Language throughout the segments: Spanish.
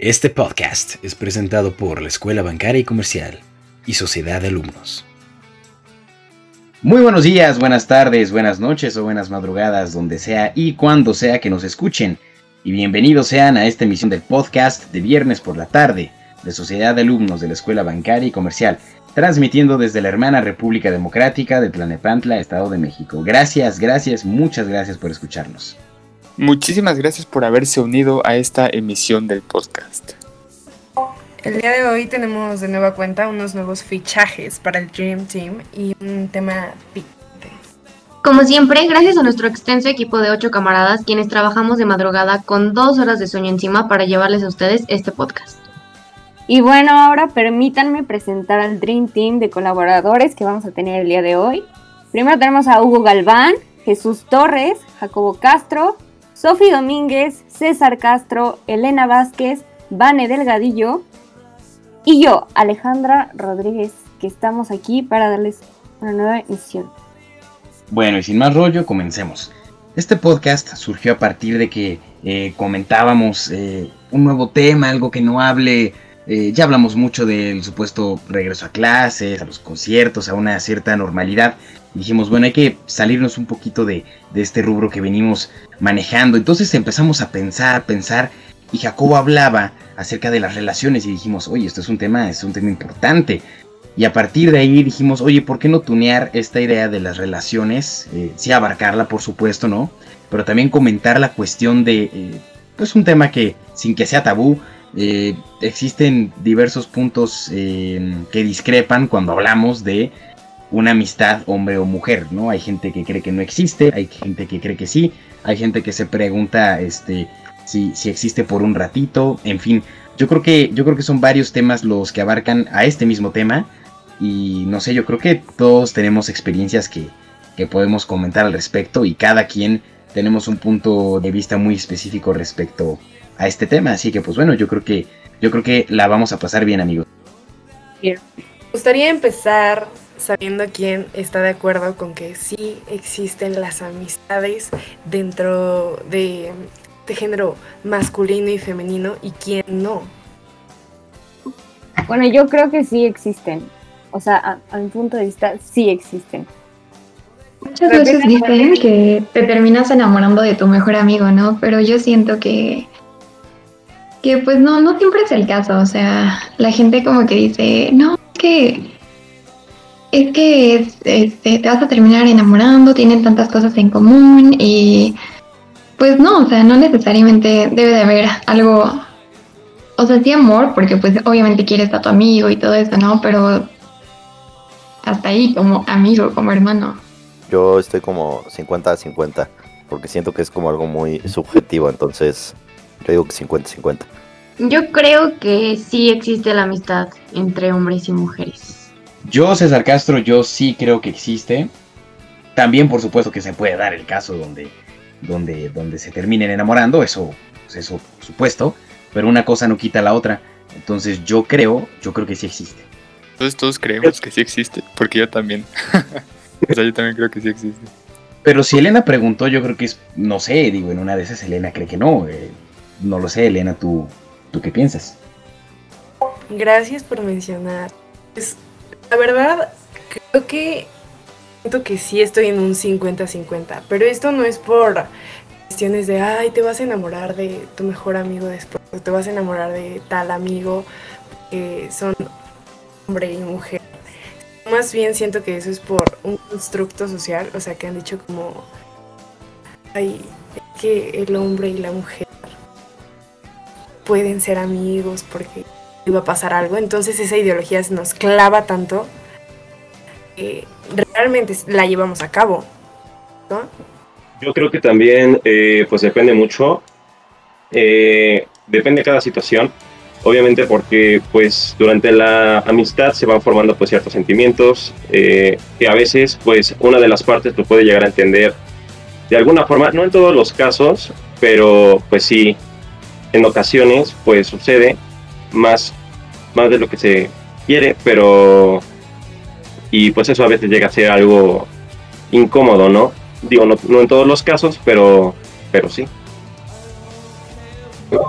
Este podcast es presentado por la Escuela Bancaria y Comercial y Sociedad de Alumnos. Muy buenos días, buenas tardes, buenas noches o buenas madrugadas, donde sea y cuando sea que nos escuchen. Y bienvenidos sean a esta emisión del podcast de viernes por la tarde de Sociedad de Alumnos de la Escuela Bancaria y Comercial, transmitiendo desde la hermana República Democrática de Tlanepantla, Estado de México. Gracias, gracias, muchas gracias por escucharnos. Muchísimas gracias por haberse unido a esta emisión del podcast. El día de hoy tenemos de nueva cuenta unos nuevos fichajes para el Dream Team y un tema picante. Como siempre, gracias a nuestro extenso equipo de ocho camaradas, quienes trabajamos de madrugada con dos horas de sueño encima para llevarles a ustedes este podcast. Y bueno, ahora permítanme presentar al Dream Team de colaboradores que vamos a tener el día de hoy. Primero tenemos a Hugo Galván, Jesús Torres, Jacobo Castro, Sofi Domínguez, César Castro, Elena Vázquez, Vane Delgadillo y yo, Alejandra Rodríguez, que estamos aquí para darles una nueva emisión. Bueno, y sin más rollo, comencemos. Este podcast surgió a partir de que eh, comentábamos eh, un nuevo tema, algo que no hable. Eh, ya hablamos mucho del supuesto regreso a clases, a los conciertos, a una cierta normalidad dijimos, bueno, hay que salirnos un poquito de, este rubro que venimos manejando. Entonces empezamos a pensar, pensar, y Jacobo hablaba acerca de las relaciones y dijimos, oye, esto es un tema, es un tema importante. Y a partir de ahí dijimos, oye, ¿por qué no tunear esta idea de las relaciones? Eh, sí, abarcarla, por supuesto, ¿no? Pero también comentar la cuestión de, eh, pues un tema que, sin que sea tabú, eh, existen diversos puntos que discrepan cuando hablamos de una amistad hombre o mujer, ¿no? Hay gente que cree que no existe, hay gente que cree que sí, hay gente que se pregunta este si, si existe por un ratito, en fin, yo creo que yo creo que son varios temas los que abarcan a este mismo tema y no sé, yo creo que todos tenemos experiencias que, que podemos comentar al respecto y cada quien tenemos un punto de vista muy específico respecto a este tema, así que pues bueno, yo creo que yo creo que la vamos a pasar bien, amigos. Me gustaría empezar sabiendo quién está de acuerdo con que sí existen las amistades dentro de, género masculino y femenino y quién no. Bueno, yo creo que sí existen. O sea, a, mi punto de vista, sí existen. Muchas veces dicen que te terminas enamorando de tu mejor amigo, ¿no? Pero yo siento que que pues no, no siempre es el caso. O sea, la gente como que dice, no, es que es que este, te vas a terminar enamorando, tienen tantas cosas en común y pues no, o sea, no necesariamente debe de haber algo, o sea, sí amor, porque pues obviamente quieres a tu amigo y todo eso, ¿no? Pero hasta ahí como amigo, como hermano. Yo estoy como 50 a 50, porque siento que es como algo muy subjetivo, entonces yo digo que 50-50. Yo creo que sí existe la amistad entre hombres y mujeres. Yo, César Castro, yo sí creo que existe. También, por supuesto, que se puede dar el caso donde, donde, donde se terminen enamorando, eso, pues eso, por supuesto. Pero una cosa no quita la otra. Entonces yo creo, yo creo que sí existe. Entonces todos creemos que sí existe, porque yo también. o sea, yo también creo que sí existe. Pero si Elena preguntó, yo creo que es, no sé, digo, en una de esas Elena cree que no. Eh, no lo sé, Elena, ¿tú, ¿tú qué piensas? Gracias por mencionar. La verdad, creo que siento que sí estoy en un 50-50, pero esto no es por cuestiones de, ay, te vas a enamorar de tu mejor amigo después, o te vas a enamorar de tal amigo, que son hombre y mujer. Más bien siento que eso es por un constructo social, o sea, que han dicho como, ay, que el hombre y la mujer pueden ser amigos porque iba a pasar algo. Entonces esa ideología nos clava tanto que realmente la llevamos a cabo. Yo creo que también eh, pues depende mucho. Eh, depende de cada situación. Obviamente porque pues durante la amistad se van formando pues ciertos sentimientos eh, que a veces pues una de las partes lo puede llegar a entender de alguna forma, no en todos los casos, pero pues sí, en ocasiones pues sucede más más de lo que se quiere, pero... Y pues eso a veces llega a ser algo incómodo, ¿no? Digo, no, en todos los casos, pero, pero sí.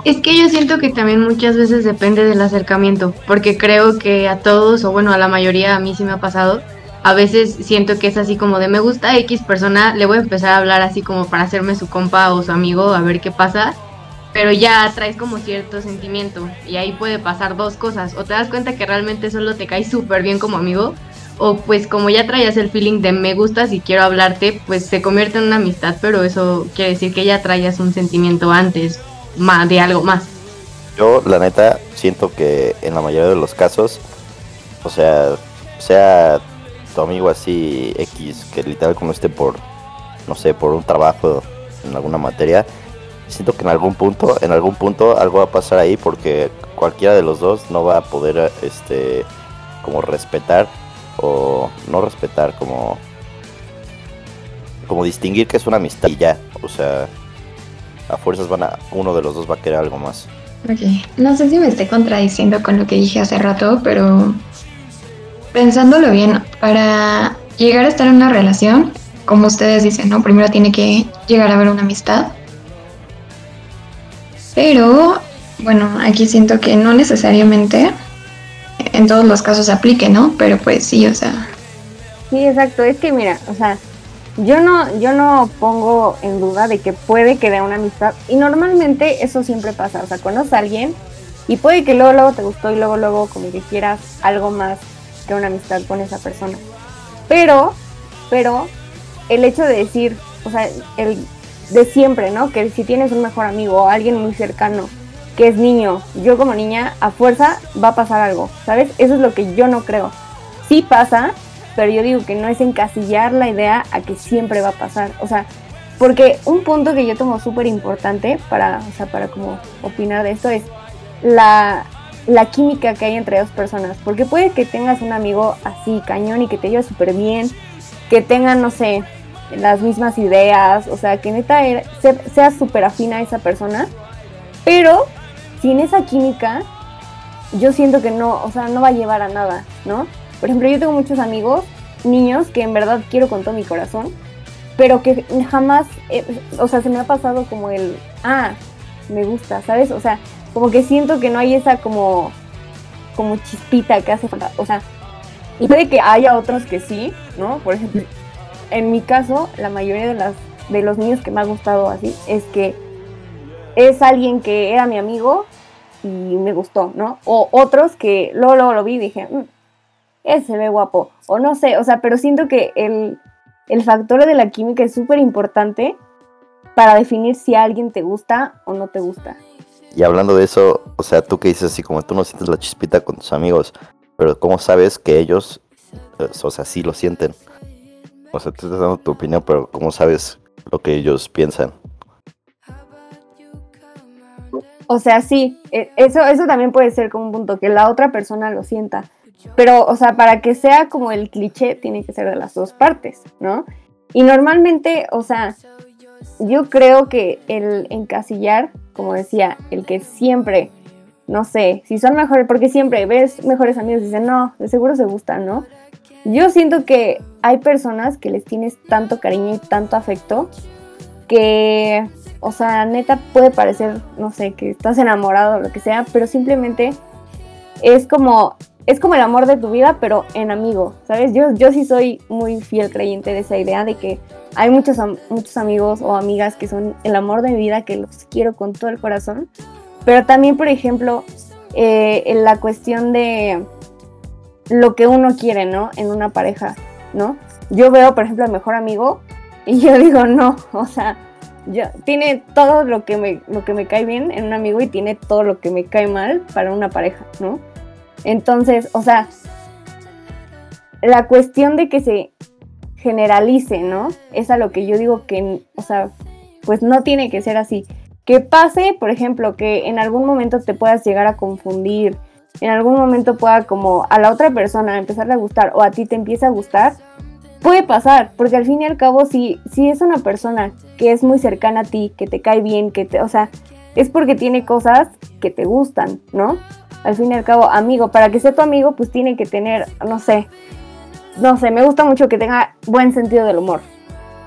Es que yo siento que también muchas veces depende del acercamiento, porque creo que a todos, o bueno, a la mayoría, a mí sí me ha pasado, a veces siento que es así como de me gusta X persona, le voy a empezar a hablar así como para hacerme su compa o su amigo, a ver qué pasa, pero ya traes como cierto sentimiento y ahí puede pasar dos cosas, o te das cuenta que realmente solo te cae súper bien como amigo, o pues como ya traías el feeling de me gustas y quiero hablarte, pues se convierte en una amistad, pero eso quiere decir que ya traías un sentimiento antes de algo más. Yo, la neta, siento que en la mayoría de los casos, o sea, sea tu amigo así X, que literal como esté por, no sé, por un trabajo en alguna materia, siento que en algún punto, en algún punto algo va a pasar ahí porque cualquiera de los dos no va a poder, este, como respetar o no respetar, como, como distinguir que es una amistad y ya, o sea, a fuerzas van a, uno de los dos va a querer algo más. Ok, no sé si me estoy contradiciendo con lo que dije hace rato, pero pensándolo bien, para llegar a estar en una relación, como ustedes dicen, ¿no? Primero tiene que llegar a haber una amistad. Pero, bueno, aquí siento que no necesariamente en todos los casos aplique, ¿no? Pero pues sí, o sea, Sí, exacto. Es que mira, o sea, yo no, yo no pongo en duda de que puede que una amistad. Y normalmente eso siempre pasa. O sea, conoces a alguien y puede que luego, luego te gustó y luego, luego como que quieras algo más que una amistad con esa persona. Pero, pero, el hecho de decir, o sea, el de siempre, ¿no? Que si tienes un mejor amigo o alguien muy cercano que es niño, yo como niña, a fuerza va a pasar algo, ¿sabes? Eso es lo que yo no creo. Sí pasa, pero yo digo que no es encasillar la idea a que siempre va a pasar. O sea, porque un punto que yo tomo súper importante para, o sea, para como opinar de esto es la, la química que hay entre dos personas. Porque puede que tengas un amigo así, cañón, y que te lleve súper bien, que tengan, no sé, las mismas ideas, o sea, que neta era- se- sea súper afín a esa persona, pero sin esa química, yo siento que no, o sea, no va a llevar a nada, ¿no? Por ejemplo, yo tengo muchos amigos, niños, que en verdad quiero con todo mi corazón, pero que jamás, eh, o sea, se me ha pasado como el, ah, me gusta, ¿sabes? O sea, como que siento que no hay esa como, como chispita que hace falta, o sea, y puede que haya otros que sí, ¿no? Por ejemplo, en mi caso, la mayoría de los niños que me ha gustado así es que es alguien que era mi amigo y me gustó, ¿no? O otros que luego, luego lo vi y dije, "Mm, ese se ve guapo. O no sé, o sea, pero siento que el, el factor de la química es súper importante para definir si a alguien te gusta o no te gusta. Y hablando de eso, o sea, tú que dices así como tú no sientes la chispita con tus amigos, pero ¿cómo sabes que ellos, eh, o sea, sí lo sienten? O sea, tú estás dando tu opinión, pero ¿cómo sabes lo que ellos piensan? O sea, sí, eh, eso, eso también puede ser como un punto, que la otra persona lo sienta. Pero, o sea, para que sea como el cliché, tiene que ser de las dos partes, ¿no? Y normalmente, o sea, yo creo que el encasillar, como decía, el que siempre, no sé, si son mejores, porque siempre ves mejores amigos y dicen, no, de seguro se gustan, ¿no? Yo siento que hay personas que les tienes tanto cariño y tanto afecto que, o sea, neta puede parecer, no sé, que estás enamorado o lo que sea, pero simplemente es como, es como el amor de tu vida, pero en amigo, ¿sabes? Yo, yo sí soy muy fiel creyente de esa idea de que hay muchos, muchos amigos o amigas que son el amor de mi vida, que los quiero con todo el corazón, pero también, por ejemplo, eh, en la cuestión de lo que uno quiere, ¿no? En una pareja, ¿no? Yo veo, por ejemplo, al mejor amigo y yo digo, no, o sea, yo, tiene todo lo que, me, lo que me cae bien en un amigo y tiene todo lo que me cae mal para una pareja, ¿no? Entonces, o sea, la cuestión de que se generalice, ¿no? Es a lo que yo digo que, o sea, pues no tiene que ser así. Que pase, por ejemplo, que en algún momento te puedas llegar a confundir, en algún momento pueda como a la otra persona empezarle a gustar o a ti te empieza a gustar, puede pasar, porque al fin y al cabo si, si es una persona que es muy cercana a ti, que te cae bien, que te, o sea, es porque tiene cosas que te gustan, ¿no? Al fin y al cabo, amigo, para que sea tu amigo, pues tiene que tener, no sé, no sé, me gusta mucho que tenga buen sentido del humor.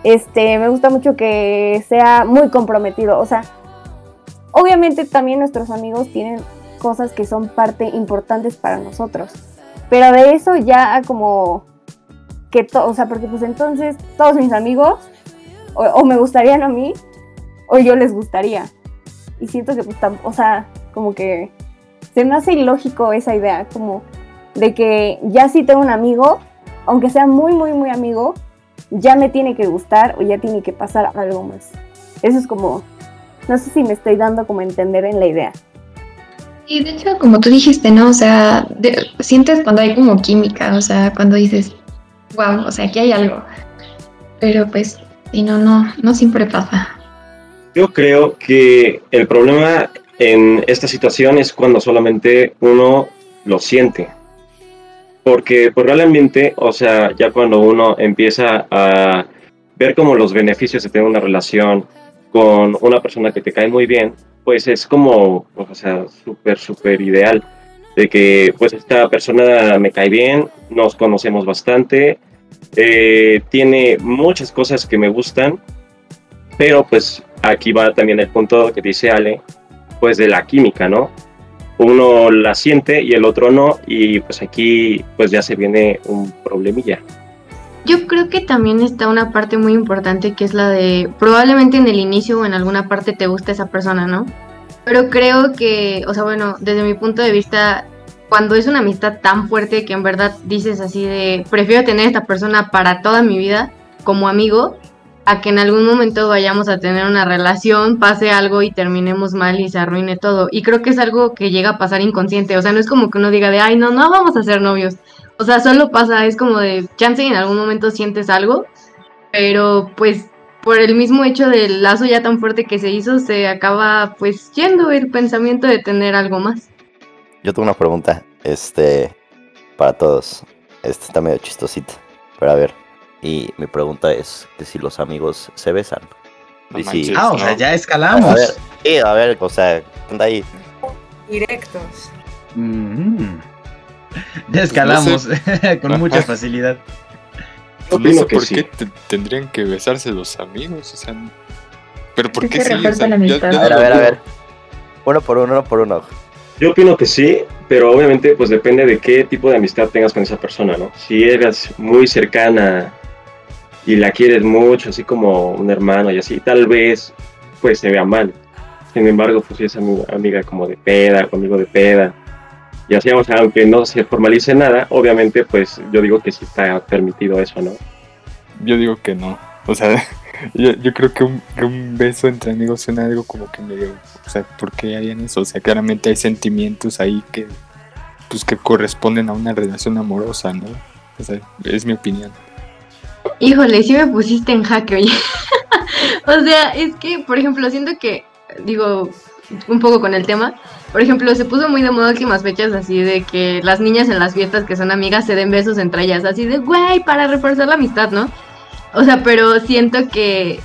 Este, me gusta mucho que sea muy comprometido, o sea, obviamente también nuestros amigos tienen cosas que son parte importantes para nosotros. Pero de eso ya como que todo, o sea, porque pues entonces todos mis amigos o, me gustarían a mí o yo les gustaría. Y siento que pues, o sea, como que se me hace ilógico esa idea, como de que ya si tengo un amigo, aunque sea muy, muy, muy amigo, ya me tiene que gustar o ya tiene que pasar algo más. Eso es como, no sé si me estoy dando como entender en la idea. Y de hecho, como tú dijiste, ¿no? O sea, sientes cuando hay como química, o sea, cuando dices, wow, o sea, aquí hay algo. Pero pues, y no, no, no siempre pasa. Yo creo que el problema en esta situación es cuando solamente uno lo siente. Porque pues realmente, o sea, ya cuando uno empieza a ver como los beneficios de tener una relación con una persona que te cae muy bien, pues es como, o sea, súper, súper ideal. De que pues esta persona me cae bien, nos conocemos bastante, eh, tiene muchas cosas que me gustan, pero pues aquí va también el punto que dice Ale, pues de la química, ¿no? Uno la siente y el otro no, y pues aquí pues ya se viene un problemilla. Yo creo que también está una parte muy importante que es la de probablemente en el inicio o en alguna parte te gusta esa persona, ¿no? Pero creo que, o sea, bueno, desde mi punto de vista, cuando es una amistad tan fuerte que en verdad dices así de, prefiero tener a esta persona para toda mi vida como amigo, a que en algún momento vayamos a tener una relación, pase algo y terminemos mal y se arruine todo. Y creo que es algo que llega a pasar inconsciente, o sea, no es como que uno diga de, ay, no, no vamos a ser novios. O sea, solo pasa, es como de, chance y en algún momento sientes algo, pero pues por el mismo hecho del lazo ya tan fuerte que se hizo, se acaba pues yendo el pensamiento de tener algo más. Yo tengo una pregunta, este, para todos. Este está medio chistosito, pero a ver. Y mi pregunta es que si los amigos se besan. ah, o sea, ya escalamos. A ver, sí, a ver, o sea, anda ahí. Directos. Mm. Ya escalamos con mucha facilidad. No por qué tendrían que besarse los amigos, o sea, pero ¿por qué sí? a, ver, a ver, a ver. Uno por uno, uno por uno. Yo opino que sí, pero obviamente pues depende de qué tipo de amistad tengas con esa persona, ¿no? Si eres muy cercana y la quieres mucho, así como un hermano y así, tal vez pues se vea mal. Sin embargo, pues si es amiga, como de peda, conmigo de peda, y sea, aunque no se formalice nada, obviamente pues yo digo que sí está permitido eso, ¿no? Yo digo que no. O sea, yo, yo creo que un, que un, beso entre amigos suena algo como que medio, o sea, ¿por qué harían eso? O sea, claramente hay sentimientos ahí que, pues, que corresponden a una relación amorosa, ¿no? O sea, es mi opinión. Híjole, sí me pusiste en jaque, oye. o sea, es que, por ejemplo, siento que, digo, un poco con el tema, por ejemplo, se puso muy de moda últimas fechas así de que las niñas en las fiestas que son amigas se den besos entre ellas, así de, güey, para reforzar la amistad, ¿no? O sea, pero siento que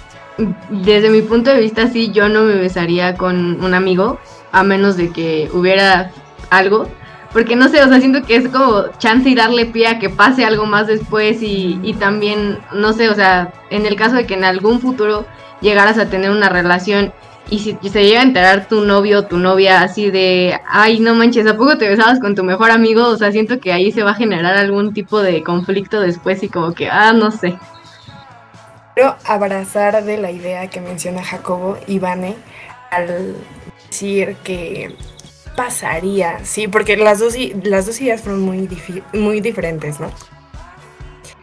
desde mi punto de vista sí, yo no me besaría con un amigo, a menos de que hubiera algo. Porque no sé, o sea, siento que es como chance y darle pie a que pase algo más después y, y también, no sé, o sea, en el caso de que en algún futuro llegaras a tener una relación y si se llega a enterar tu novio o tu novia así de, ay, no manches, ¿a poco te besabas con tu mejor amigo? O sea, siento que ahí se va a generar algún tipo de conflicto después y como que, ah, no sé. Quiero abrazar de la idea que menciona Jacobo y Vane al decir que pasaría, sí, porque las dos, las dos ideas fueron muy, muy diferentes, ¿no?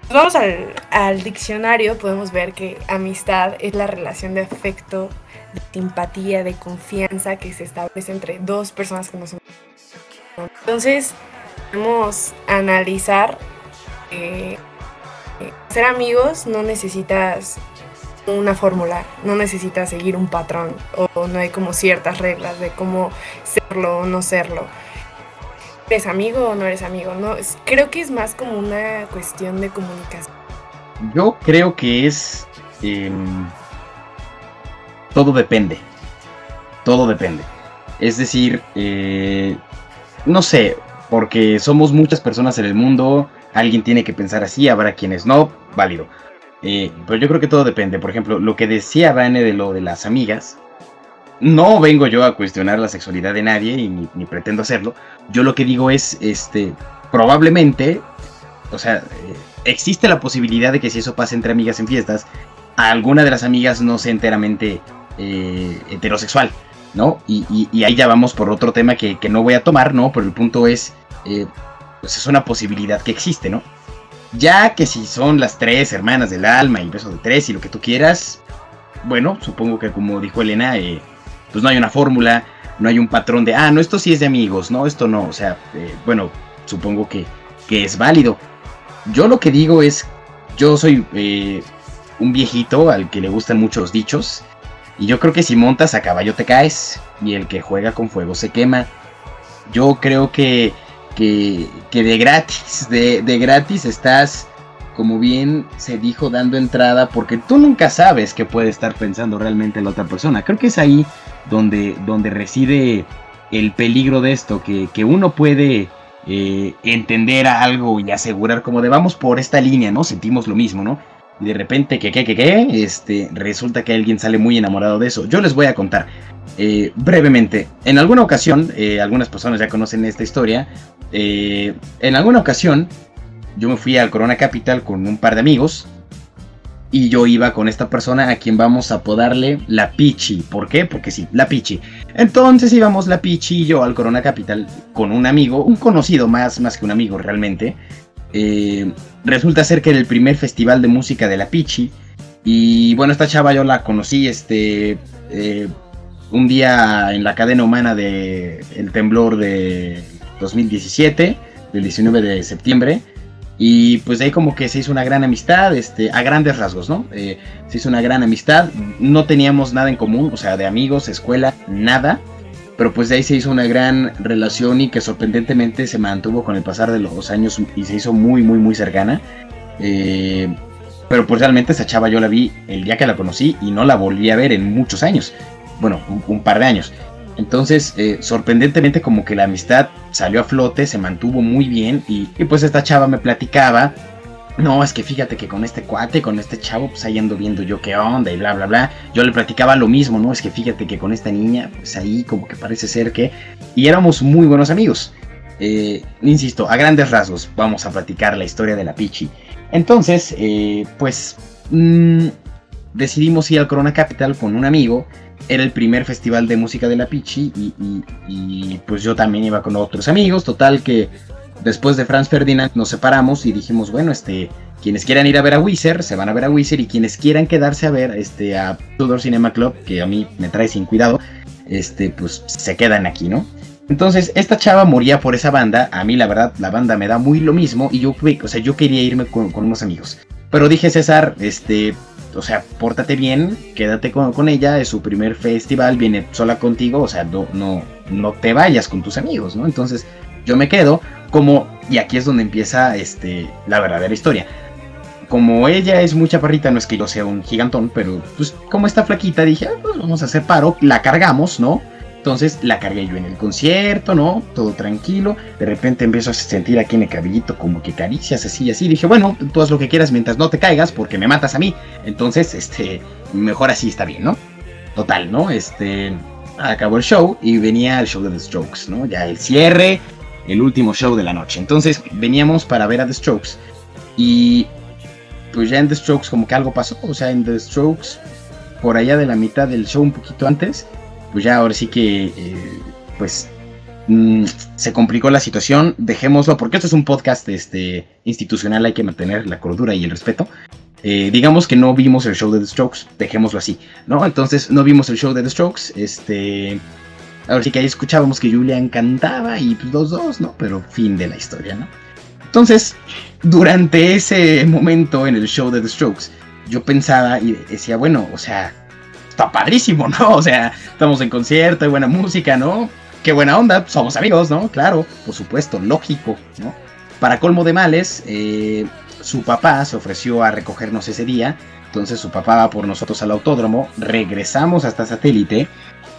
Vamos al, diccionario, podemos ver que amistad es la relación de afecto de simpatía, de confianza que se establece entre dos personas que no son. Entonces, podemos analizar que ser amigos no necesitas una fórmula, no necesitas seguir un patrón o no hay como ciertas reglas de cómo serlo o no serlo. ¿Eres amigo o no eres amigo? No, creo que es más como una cuestión de comunicación. Yo creo que es em, todo depende. Todo depende. Es decir, eh, no sé, porque somos muchas personas en el mundo, alguien tiene que pensar así, habrá quienes no, válido. Eh, pero yo creo que todo depende. Por ejemplo, lo que decía Vane de lo de las amigas, no vengo yo a cuestionar la sexualidad de nadie y ni, pretendo hacerlo. Yo lo que digo es, este, probablemente, o sea, eh, existe la posibilidad de que si eso pasa entre amigas en fiestas, alguna de las amigas no sea enteramente eh, heterosexual, ¿no? Y, ahí ya vamos por otro tema que, no voy a tomar, ¿no? Pero el punto es, eh, pues es una posibilidad que existe, ¿no? Ya que si son las tres hermanas del alma y beso de tres y lo que tú quieras, bueno, supongo que como dijo Elena, pues no hay una fórmula, no hay un patrón de, ah, no, esto sí es de amigos, no, esto no, o sea, bueno, supongo que, que es válido. Yo lo que digo es, yo soy un viejito al que le gustan mucho los dichos. Y yo creo que si montas a caballo te caes. Y el que juega con fuego se quema. Yo creo que, que, que de gratis, de, de, gratis estás, como bien se dijo, dando entrada. Porque tú nunca sabes qué puede estar pensando realmente la otra persona. Creo que es ahí donde, donde reside el peligro de esto. Que, que uno puede eh, entender algo y asegurar como de vamos por esta línea, ¿no? Sentimos lo mismo, ¿no? y de repente, que, que, que, que, este, resulta que alguien sale muy enamorado de eso. Yo les voy a contar eh, brevemente. En alguna ocasión, eh, algunas personas ya conocen esta historia. En alguna ocasión, yo me fui al Corona Capital con un par de amigos. Y yo iba con esta persona a quien vamos a apodarle la Pichi. ¿Por qué? Porque sí, la Pichi. Entonces íbamos la Pichi y yo al Corona Capital con un amigo, un conocido más, más que un amigo realmente. Eh, resulta ser que era el primer festival de música de la Pichi. Y bueno, esta chava yo la conocí este eh, un día en la cadena humana de el temblor de 2017, del 19 de septiembre. Y pues ahí como que se hizo una gran amistad, este, a grandes rasgos, ¿no? Eh, se hizo una gran amistad, no teníamos nada en común, o sea, de amigos, escuela, nada pero pues de ahí se hizo una gran relación y que sorprendentemente se mantuvo con el pasar de los años y se hizo muy, muy, muy cercana. Eh, pero pues realmente esa chava yo la vi el día que la conocí y no la volví a ver en muchos años. Bueno, un, par de años. Entonces, eh, sorprendentemente como que la amistad salió a flote, se mantuvo muy bien y, pues esta chava me platicaba no, es que fíjate que con este cuate, con este chavo, pues ahí ando viendo yo qué onda y bla, bla, bla. Yo le platicaba lo mismo, ¿no? Es que fíjate que con esta niña, pues ahí como que parece ser que... Y éramos muy buenos amigos. Eh, insisto, a grandes rasgos, vamos a platicar la historia de la Pichi. Entonces, eh, pues... Mm, decidimos ir al Corona Capital con un amigo. Era el primer festival de música de la Pichi y, pues yo también iba con otros amigos. Total que Después de Franz Ferdinand nos separamos y dijimos, bueno, este, quienes quieran ir a ver a Wizard, se van a ver a Wizard y quienes quieran quedarse a ver este, a Tudor Cinema Club, que a mí me trae sin cuidado, este, pues se quedan aquí, ¿no? Entonces, esta chava moría por esa banda. A mí, la verdad, la banda me da muy lo mismo. Y yo, o sea, yo quería irme con, unos amigos. Pero dije, César, este, o sea, pórtate bien, quédate con, con, ella. Es su primer festival, viene sola contigo. O sea, no, no, no te vayas con tus amigos, ¿no? Entonces, yo me quedo como, y aquí es donde empieza este, la verdadera historia. Como ella es muy chaparrita, no es que yo sea un gigantón, pero pues como está flaquita, dije, ah, pues vamos a hacer paro, la cargamos, ¿no? Entonces la cargué yo en el concierto, ¿no? Todo tranquilo. De repente empiezo a sentir aquí en el cabellito como que caricias así y así. Dije, bueno, tú haz lo que quieras mientras no te caigas porque me matas a mí. Entonces, este, mejor así está bien, ¿no? Total, ¿no? Este, acabó el show y venía el show de The Strokes, ¿no? Ya el cierre, el último show de la noche. Entonces veníamos para ver a The Strokes y pues ya en The Strokes como que algo pasó, o sea, en The Strokes por allá de la mitad del show un poquito antes, pues ya ahora sí que eh, pues mm, se complicó la situación, dejémoslo porque esto es un podcast este, institucional, hay que mantener la cordura y el respeto. Eh, digamos que no vimos el show de The Strokes, dejémoslo así, ¿no? Entonces no vimos el show de The Strokes, este Ahora sí que ahí escuchábamos que Julia encantaba y pues los dos, ¿no? Pero fin de la historia, ¿no? Entonces, durante ese momento en el show de The Strokes, yo pensaba y decía, bueno, o sea, está padrísimo, ¿no? O sea, estamos en concierto, hay buena música, ¿no? Qué buena onda, somos amigos, ¿no? Claro, por supuesto, lógico, ¿no? Para colmo de males, eh, su papá se ofreció a recogernos ese día, entonces su papá va por nosotros al autódromo, regresamos hasta satélite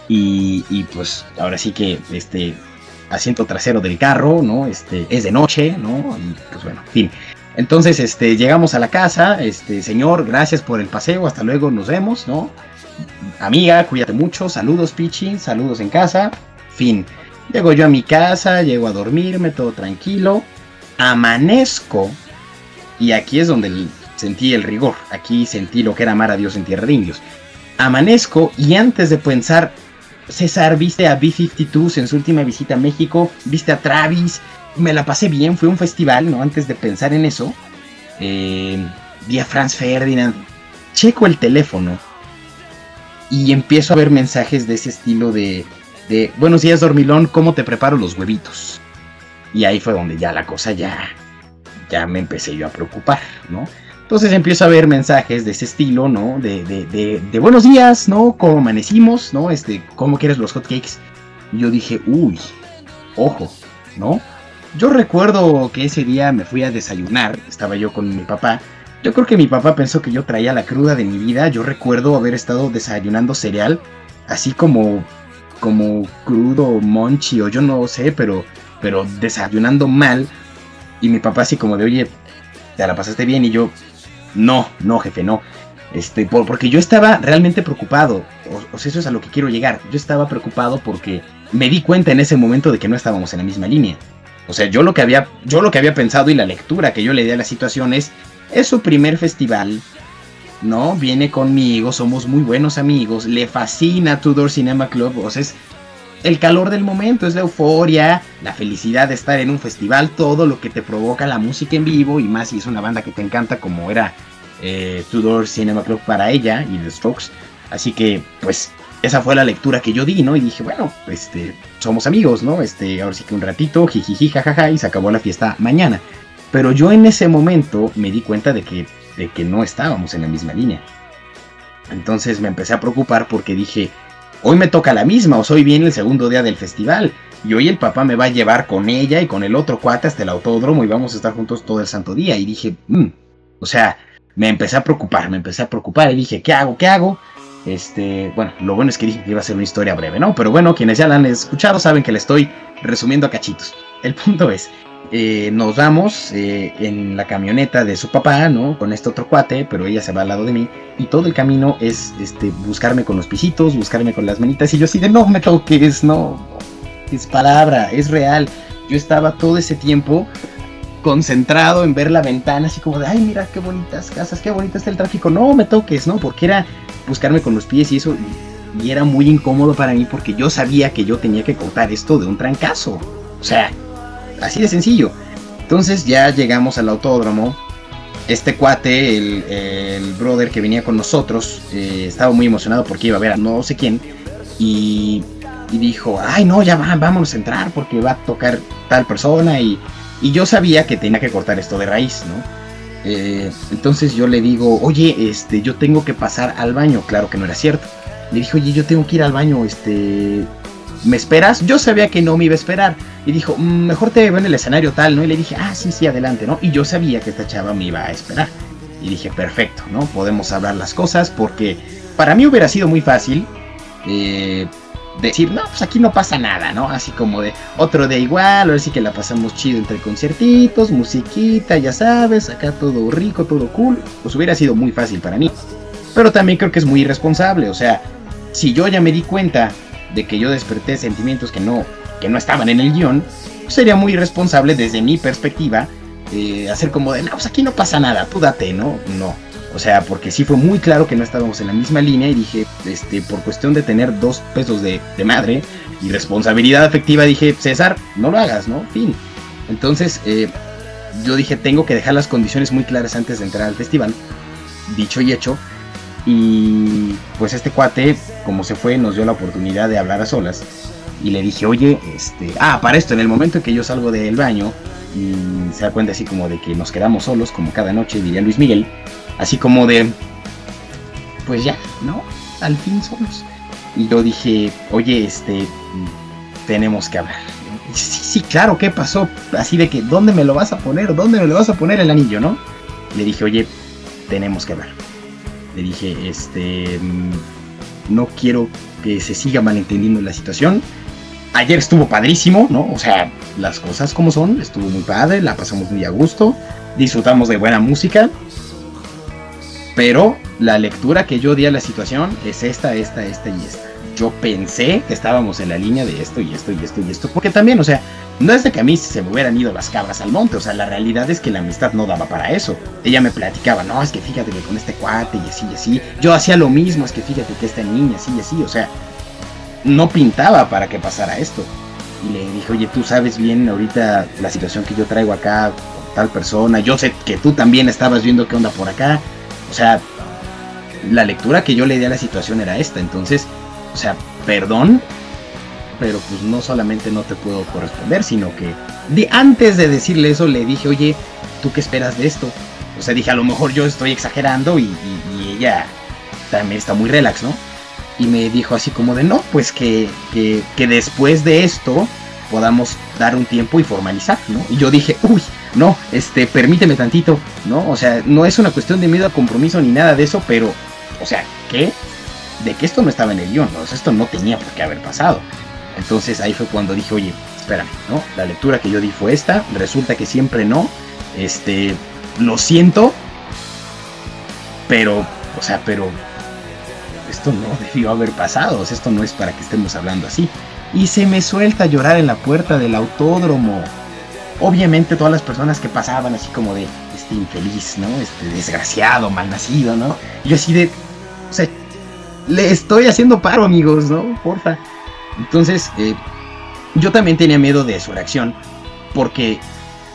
y, pues ahora sí que este asiento trasero del carro, ¿no? Este es de noche, ¿no? Y pues bueno, en fin. Entonces, este, llegamos a la casa, este, señor, gracias por el paseo, hasta luego, nos vemos, ¿no? Amiga, cuídate mucho, saludos Pichi, saludos en casa, fin. Llego yo a mi casa, llego a dormirme, todo tranquilo, amanezco y aquí es donde sentí el rigor, aquí sentí lo que era amar a Dios en tierra de indios. Amanezco y antes de pensar, César, viste a B-52 en su última visita a México, viste a Travis, me la pasé bien, fue un festival, ¿no? Antes de pensar en eso, eh, vi a Franz Ferdinand, checo el teléfono y empiezo a ver mensajes de ese estilo de, de buenos días dormilón, ¿cómo te preparo los huevitos? Y ahí fue donde ya la cosa ya, ya me empecé yo a preocupar, ¿no? Entonces empiezo a ver mensajes de ese estilo, ¿no? De, de, de, de buenos días, ¿no? ¿Cómo amanecimos? ¿No? Este, ¿cómo quieres los hotcakes? Y yo dije, uy, ojo, ¿no? Yo recuerdo que ese día me fui a desayunar, estaba yo con mi papá. Yo creo que mi papá pensó que yo traía la cruda de mi vida. Yo recuerdo haber estado desayunando cereal, así como como crudo, monchi o yo no sé, pero pero desayunando mal. Y mi papá así como de, oye, ¿te la pasaste bien? Y yo, no, no, jefe, no. Este, por, porque yo estaba realmente preocupado. O, o sea, eso es a lo que quiero llegar. Yo estaba preocupado porque me di cuenta en ese momento de que no estábamos en la misma línea. O sea, yo lo que había, yo lo que había pensado y la lectura que yo le di a la situación es, es su primer festival, ¿no? Viene conmigo, somos muy buenos amigos, le fascina Tudor Cinema Club, o sea, es el calor del momento, es la euforia, la felicidad de estar en un festival, todo lo que te provoca la música en vivo y más si es una banda que te encanta como era eh, Tudor Cinema Club para ella y The Strokes. Así que, pues, esa fue la lectura que yo di, ¿no? Y dije, bueno, este, somos amigos, ¿no? Este, ahora sí que un ratito, jijiji, jajaja, y se acabó la fiesta mañana. Pero yo en ese momento me di cuenta de que, de que no estábamos en la misma línea. Entonces me empecé a preocupar porque dije, hoy me toca la misma, o soy bien el segundo día del festival. Y hoy el papá me va a llevar con ella y con el otro cuate hasta el autódromo y vamos a estar juntos todo el santo día. Y dije, mm", o sea, me empecé a preocupar, me empecé a preocupar y dije, ¿qué hago? ¿Qué hago? Este, bueno, lo bueno es que dije que iba a ser una historia breve, ¿no? Pero bueno, quienes ya la han escuchado saben que le estoy resumiendo a cachitos. El punto es, eh, nos vamos eh, en la camioneta de su papá, ¿no? Con este otro cuate, pero ella se va al lado de mí. Y todo el camino es este, buscarme con los pisitos, buscarme con las manitas. Y yo así de, no me toques, no. Es palabra, es real. Yo estaba todo ese tiempo concentrado en ver la ventana, así como de, ay, mira qué bonitas casas, qué bonito está el tráfico. No me toques, ¿no? Porque era buscarme con los pies y eso. Y era muy incómodo para mí porque yo sabía que yo tenía que cortar esto de un trancazo. O sea, así de sencillo. Entonces ya llegamos al autódromo. Este cuate, el, brother que venía con nosotros, eh, estaba muy emocionado porque iba a ver a no sé quién. Y, y dijo, ay no, ya va, vámonos a entrar porque va a tocar tal persona. Y, y yo sabía que tenía que cortar esto de raíz, ¿no? Eh, entonces yo le digo, oye, este, yo tengo que pasar al baño. Claro que no era cierto. Le dije, oye, yo tengo que ir al baño, este, ¿me esperas? Yo sabía que no me iba a esperar. Y dijo, "Mm, mejor te veo en el escenario tal, ¿no? Y le dije, ah, sí, sí, adelante, ¿no? Y yo sabía que esta chava me iba a esperar. Y dije, perfecto, ¿no? Podemos hablar las cosas porque para mí hubiera sido muy fácil eh, decir, no, pues aquí no pasa nada, ¿no? Así como de otro de igual, ahora sí que la pasamos chido entre conciertitos, musiquita, ya sabes, acá todo rico, todo cool. Pues hubiera sido muy fácil para mí. Pero también creo que es muy irresponsable, o sea, si yo ya me di cuenta de que yo desperté sentimientos que no, que no estaban en el guion, pues sería muy irresponsable desde mi perspectiva eh, hacer como de, no, pues aquí no pasa nada, tú date, ¿no? No. O sea, porque sí fue muy claro que no estábamos en la misma línea y dije, este, por cuestión de tener dos pesos de, de madre y responsabilidad afectiva, dije, César, no lo hagas, ¿no? Fin. Entonces, eh, yo dije, tengo que dejar las condiciones muy claras antes de entrar al festival. Dicho y hecho. Y pues este cuate, como se fue, nos dio la oportunidad de hablar a solas. Y le dije, oye, este, ah, para esto, en el momento en que yo salgo del baño y se da cuenta así como de que nos quedamos solos, como cada noche, diría Luis Miguel, así como de, pues ya, ¿no? Al fin solos. Y yo dije, oye, este, tenemos que hablar. Sí, sí, claro, ¿qué pasó? Así de que, ¿dónde me lo vas a poner? ¿Dónde me lo vas a poner el anillo, no? Le dije, oye, tenemos que hablar. Le dije, este, no quiero que se siga malentendiendo la situación. Ayer estuvo padrísimo, ¿no? O sea, las cosas como son, estuvo muy padre, la pasamos muy a gusto, disfrutamos de buena música. Pero la lectura que yo di a la situación es esta, esta, esta y esta. Yo pensé que estábamos en la línea de esto y esto y esto y esto. Porque también, o sea, no es de que a mí se me hubieran ido las cabras al monte. O sea, la realidad es que la amistad no daba para eso. Ella me platicaba, no, es que fíjate que con este cuate y así y así. Yo hacía lo mismo, es que fíjate que esta niña así y así. O sea, no pintaba para que pasara esto. Y le dije, oye, tú sabes bien ahorita la situación que yo traigo acá con tal persona. Yo sé que tú también estabas viendo qué onda por acá. O sea, la lectura que yo le di a la situación era esta. Entonces, o sea, perdón, pero pues no solamente no te puedo corresponder, sino que antes de decirle eso le dije, oye, ¿tú qué esperas de esto? O sea, dije, a lo mejor yo estoy exagerando y, y ella también está muy relax, ¿no? Y me dijo así como de, no, pues que, que, que después de esto podamos dar un tiempo y formalizar, ¿no? Y yo dije, uy, no, este, permíteme tantito, ¿no? O sea, no es una cuestión de miedo a compromiso ni nada de eso, pero, o sea, ¿qué? De que esto no estaba en el guion, ¿no? O sea, esto no tenía por qué haber pasado. Entonces ahí fue cuando dije, oye, espérame, ¿no? La lectura que yo di fue esta, resulta que siempre no, este, lo siento, pero, o sea, pero esto no debió haber pasado, esto no es para que estemos hablando así. Y se me suelta a llorar en la puerta del autódromo obviamente todas las personas que pasaban así como de este infeliz, ¿no? Este desgraciado, malnacido, ¿no? Y yo así de, o sea, le estoy haciendo paro, amigos, ¿no? Porfa. Entonces, eh, yo también tenía miedo de su reacción, porque,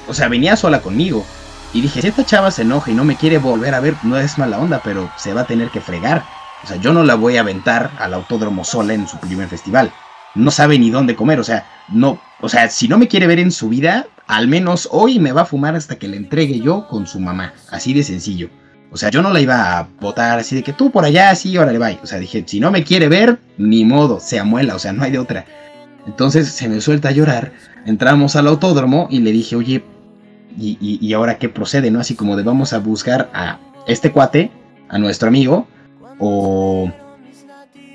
o sea, venía sola conmigo. Y dije, si esta chava se enoja y no me quiere volver a ver, no es mala onda, pero se va a tener que fregar. O sea, yo no la voy a aventar al autódromo sola en su primer festival. No sabe ni dónde comer, o sea, no, o sea, si no me quiere ver en su vida, al menos hoy me va a fumar hasta que le entregue yo con su mamá. Así de sencillo. O sea, yo no la iba a votar así de que tú por allá, sí, órale, bye. O sea, dije, si no me quiere ver, ni modo, se amuela, o sea, no hay de otra. Entonces se me suelta a llorar. Entramos al autódromo y le dije, oye, ¿y, y, ahora qué procede? ¿No? Así como de vamos a buscar a este cuate, a nuestro amigo, o,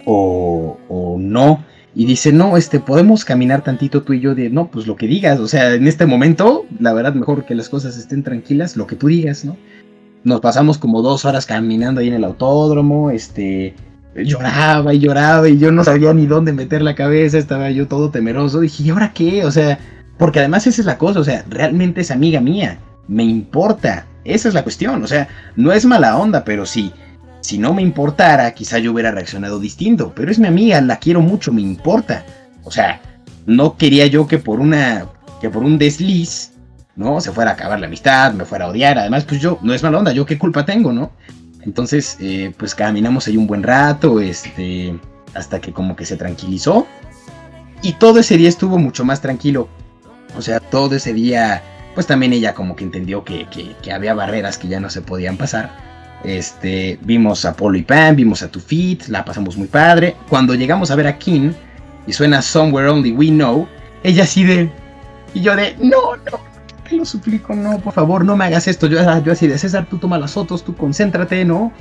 o, o no. Y dice, no, este, podemos caminar tantito tú y yo de, no, pues lo que digas, o sea, en este momento, la verdad, mejor que las cosas estén tranquilas, lo que tú digas, ¿no? Nos pasamos como dos horas caminando ahí en el autódromo, este, lloraba y lloraba y yo no sabía ni dónde meter la cabeza, estaba yo todo temeroso, dije, ¿y ahora qué? O sea, porque además esa es la cosa, o sea, realmente es amiga mía, me importa, esa es la cuestión, o sea, no es mala onda, pero sí no me importara, quizá yo hubiera reaccionado distinto, pero es mi amiga, la quiero mucho, me importa. O sea, no quería yo que por una que por un desliz, ¿no? Se fuera a acabar la amistad, me fuera a odiar. Además, pues yo, no es mala onda, yo qué culpa tengo, ¿no? Entonces, eh, pues caminamos ahí un buen rato, este, hasta que como que se tranquilizó. Y todo ese día estuvo mucho más tranquilo. O sea, todo ese día, pues también ella como que entendió que, que había barreras que ya no se podían pasar. Este, vimos a Polo y Pam, vimos a Tu Feet, la pasamos muy padre. Cuando llegamos a ver a King y suena Somewhere Only We Know, ella así de. Y yo de, no, no, te lo suplico, no, por favor, no me hagas esto. Yo, yo así de, César, tú toma las fotos, tú concéntrate, ¿no?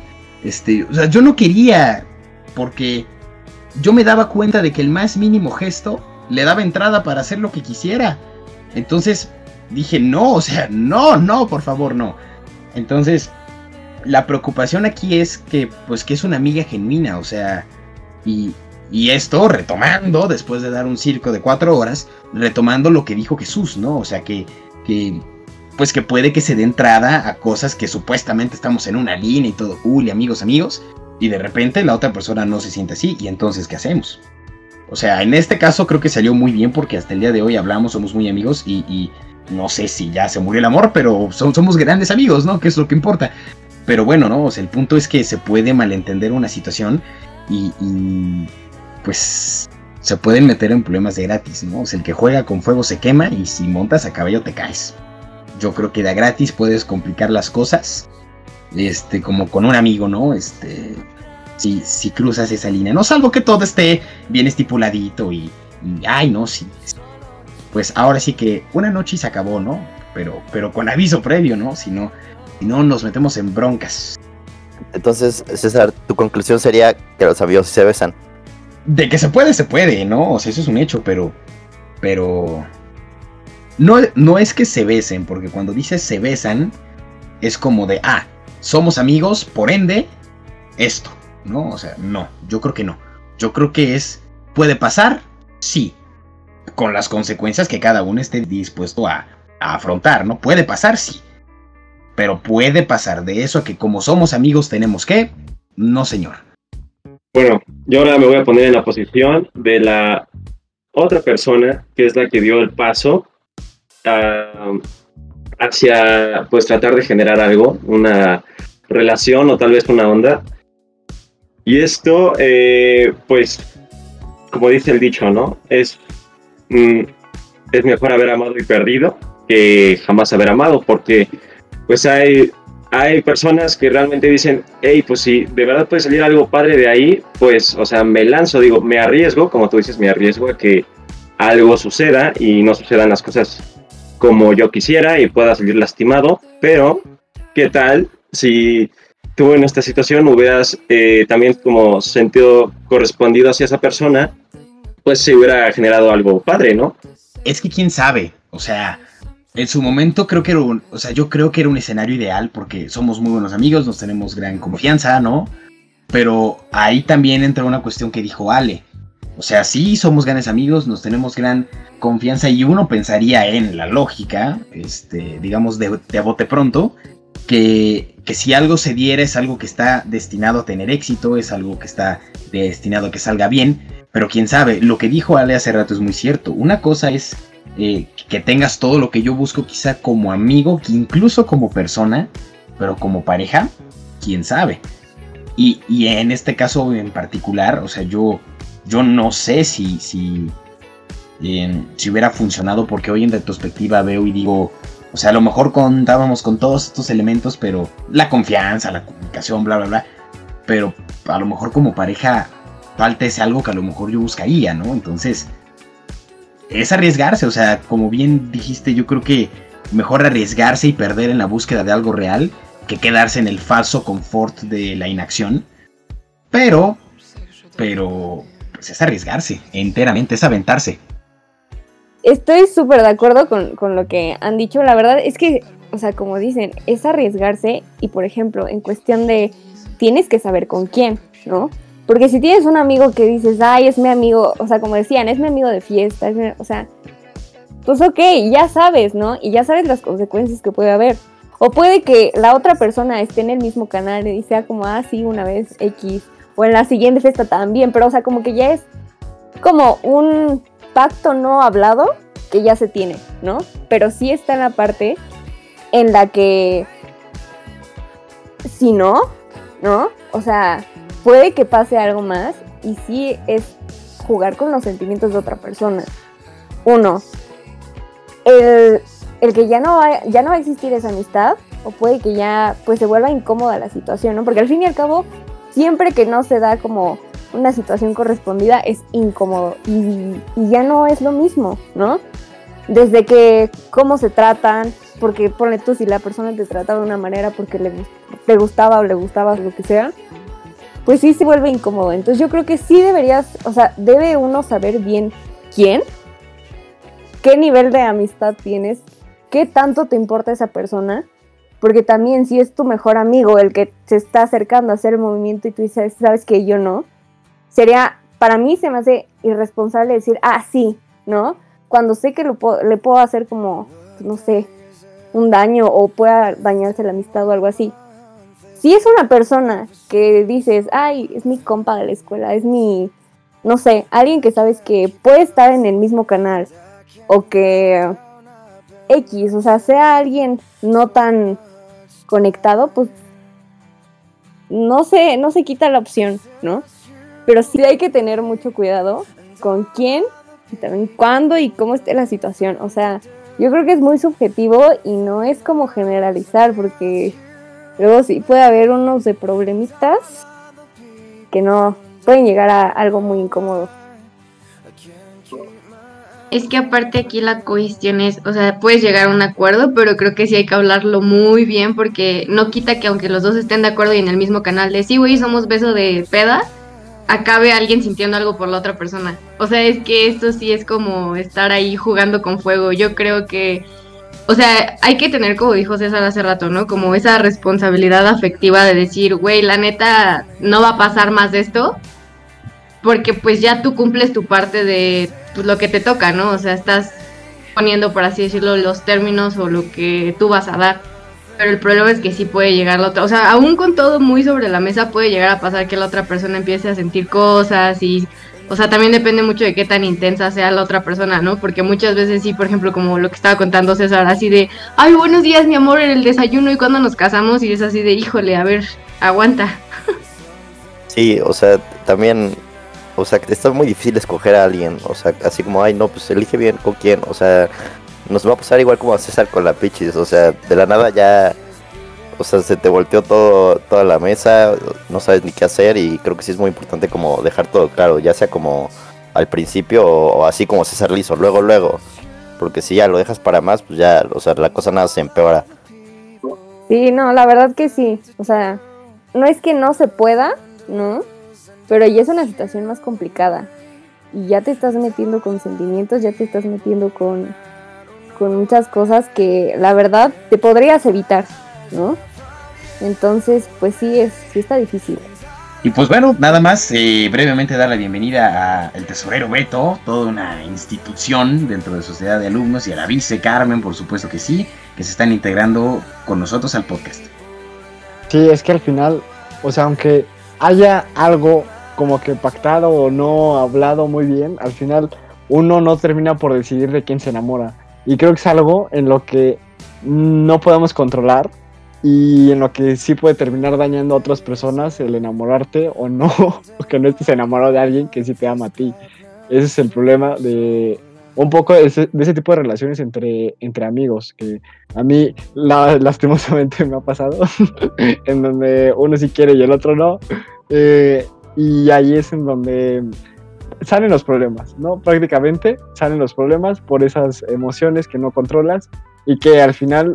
Este, o sea, yo no quería, porque yo me daba cuenta de que el más mínimo gesto le daba entrada para hacer lo que quisiera. Entonces dije, no, o sea, no, no, por favor, no. Entonces la preocupación aquí es que, pues, que es una amiga genuina, o sea, y, y esto retomando, después de dar un circo de cuatro horas, retomando lo que dijo Jesús, ¿no? O sea, que, que pues que puede que se dé entrada a cosas que supuestamente estamos en una línea y todo, uy, amigos, amigos, y de repente la otra persona no se siente así, y entonces, ¿qué hacemos? O sea, en este caso creo que salió muy bien porque hasta el día de hoy hablamos, somos muy amigos y, y no sé si ya se murió el amor, pero somos grandes amigos, ¿no? Que es lo que importa. Pero bueno, ¿no? El punto es que se puede malentender una situación y, pues se pueden meter en problemas de gratis, ¿no? O sea, el que juega con fuego se quema y si montas a caballo te caes. Yo creo que de gratis puedes complicar las cosas, este, como con un amigo, ¿no? Este, si, si cruzas esa línea, no salvo que todo esté bien estipuladito y, y ay, no, sí. Pues ahora sí que una noche se acabó, ¿no? Pero, pero con aviso previo, ¿no? Si no, y no nos metemos en broncas. Entonces, César, tu conclusión sería que los amigos se besan. De que se puede, se puede, ¿no? O sea, eso es un hecho, pero. Pero. No, no es que se besen, porque cuando dices se besan, es como de, ah, somos amigos, por ende, esto, ¿no? O sea, no, yo creo que no. Yo creo que es, puede pasar, sí, con las consecuencias que cada uno esté dispuesto a, a afrontar, ¿no? Puede pasar, sí. Pero puede pasar de eso a que como somos amigos tenemos que, no señor. Bueno, yo ahora me voy a poner en la posición de la otra persona que es la que dio el paso ah, hacia pues tratar de generar algo, una relación o tal vez una onda. Y esto, eh, pues, como dice el dicho, ¿no? Es, mm, es mejor haber amado y perdido que jamás haber amado, porque pues hay, hay personas que realmente dicen, hey, pues si de verdad puede salir algo padre de ahí, pues, o sea, me lanzo, digo, me arriesgo, como tú dices, me arriesgo a que algo suceda y no sucedan las cosas como yo quisiera y pueda salir lastimado, pero ¿qué tal si tú en esta situación hubieras eh, también como sentido correspondido hacia esa persona, pues se hubiera generado algo padre, ¿no? Es que quién sabe, o sea, en su momento creo que era un, o sea, yo creo que era un escenario ideal porque somos muy buenos amigos, nos tenemos gran confianza, ¿no? Pero ahí también entra una cuestión que dijo Ale. O sea, sí somos grandes amigos, nos tenemos gran confianza y uno pensaría en la lógica, este, digamos de, de a bote pronto, que, que, si algo se diera es algo que está destinado a tener éxito, es algo que está destinado a que salga bien, pero quién sabe, lo que dijo Ale hace rato es muy cierto. Una cosa es eh, que tengas todo lo que yo busco quizá como amigo, incluso como persona, pero como pareja, quién sabe. Y, y en este caso en particular, o sea, yo, yo no sé si, si, si hubiera funcionado, porque hoy en retrospectiva veo y digo, o sea, a lo mejor contábamos con todos estos elementos, pero la confianza, la comunicación, bla, bla, bla. Pero a lo mejor como pareja falta ese algo que a lo mejor yo buscaría, ¿no? Entonces, es arriesgarse, o sea, como bien dijiste, yo creo que mejor arriesgarse y perder en la búsqueda de algo real que quedarse en el falso confort de la inacción. Pero, pero, pues es arriesgarse enteramente, es aventarse. Estoy súper de acuerdo con, con, lo que han dicho. La verdad es que, o sea, como dicen, es arriesgarse y, por ejemplo, en cuestión de, tienes que saber con quién, ¿no? Porque si tienes un amigo que dices, ay, es mi amigo, o sea, como decían, es mi amigo de fiesta, o sea, pues ok, ya sabes, ¿no? Y ya sabes las consecuencias que puede haber. O puede que la otra persona esté en el mismo canal y sea como, ah, sí, una vez X, o en la siguiente fiesta también, pero o sea, como que ya es como un pacto no hablado que ya se tiene, ¿no? Pero sí está en la parte en la que, si no, ¿no? O sea, puede que pase algo más y sí es jugar con los sentimientos de otra persona. Uno, el, que ya no, va, ya no va a existir esa amistad o puede que ya pues se vuelva incómoda la situación, ¿no? Porque al fin y al cabo, siempre que no se da como una situación correspondida es incómodo y, ya no es lo mismo, ¿no? Desde que cómo se tratan, porque ponle tú si la persona te trataba de una manera porque le, le gustaba o le gustaba lo que sea, pues sí se vuelve incómodo. Entonces yo creo que sí deberías, o sea, debe uno saber bien quién, qué nivel de amistad tienes, qué tanto te importa esa persona, porque también si es tu mejor amigo el que se está acercando a hacer el movimiento y tú dices, sabes que yo no, sería, para mí se me hace irresponsable decir, ah, sí, ¿no? Cuando sé que le puedo hacer como, no sé, un daño o pueda dañarse la amistad o algo así si es una persona que dices, ay, es mi compa de la escuela, es mi, no sé, alguien que sabes que puede estar en el mismo canal o que X, o sea, sea alguien no tan conectado, pues no se, no se quita la opción, ¿no? Pero sí hay que tener mucho cuidado con quién y también cuándo y cómo esté la situación. O sea, yo creo que es muy subjetivo y no es como generalizar porque Luego sí puede haber unos de problemitas que no pueden llegar a algo muy incómodo. Es que aparte aquí la cuestión es, o sea, puedes llegar a un acuerdo, pero creo que sí hay que hablarlo muy bien porque no quita que aunque los dos estén de acuerdo y en el mismo canal de sí, güey, somos beso de peda, acabe alguien sintiendo algo por la otra persona. O sea, es que esto sí es como estar ahí jugando con fuego. Yo creo que o sea, hay que tener, como dijo César hace rato, ¿no? Como esa responsabilidad afectiva de decir, güey, la neta, no va a pasar más de esto, porque pues ya tú cumples tu parte de pues, lo que te toca, ¿no? O sea, estás poniendo, por así decirlo, los términos o lo que tú vas a dar. Pero el problema es que sí puede llegar la otra, o sea, aún con todo muy sobre la mesa puede llegar a pasar que la otra persona empiece a sentir cosas y o sea, también depende mucho de qué tan intensa sea la otra persona, ¿no? Porque muchas veces sí, por ejemplo, como lo que estaba contando César, así de, ay, buenos días, mi amor, en el desayuno y cuando nos casamos, y es así de, híjole, a ver, aguanta. Sí, o sea, también, o sea, está muy difícil escoger a alguien, o sea, así como, ay, no, pues elige bien con quién, o sea, nos va a pasar igual como a César con la Pichis, o sea, de la nada ya o sea, se te volteó todo, toda la mesa, no sabes ni qué hacer y creo que sí es muy importante como dejar todo claro, ya sea como al principio o, así como César liso, luego, luego, porque si ya lo dejas para más, pues ya, o sea, la cosa nada se empeora. Sí, no, la verdad que sí, o sea, no es que no se pueda, ¿no? Pero ya es una situación más complicada y ya te estás metiendo con sentimientos, ya te estás metiendo con, con muchas cosas que la verdad te podrías evitar, ¿no? Entonces, pues sí, es, sí está difícil. Y pues bueno, nada más eh, brevemente dar la bienvenida al tesorero Beto, toda una institución dentro de Sociedad de Alumnos, y a la vice Carmen, por supuesto que sí, que se están integrando con nosotros al podcast. Sí, es que al final, o sea, aunque haya algo como que pactado o no hablado muy bien, al final uno no termina por decidir de quién se enamora. Y creo que es algo en lo que no podemos controlar y en lo que sí puede terminar dañando a otras personas el enamorarte o no, o que no estés enamorado de alguien que sí te ama a ti. Ese es el problema de un poco de ese, tipo de relaciones entre, entre amigos, que a mí lastimosamente me ha pasado, en donde uno sí quiere y el otro no, eh, y ahí es en donde salen los problemas, ¿no? Prácticamente salen los problemas por esas emociones que no controlas y que al final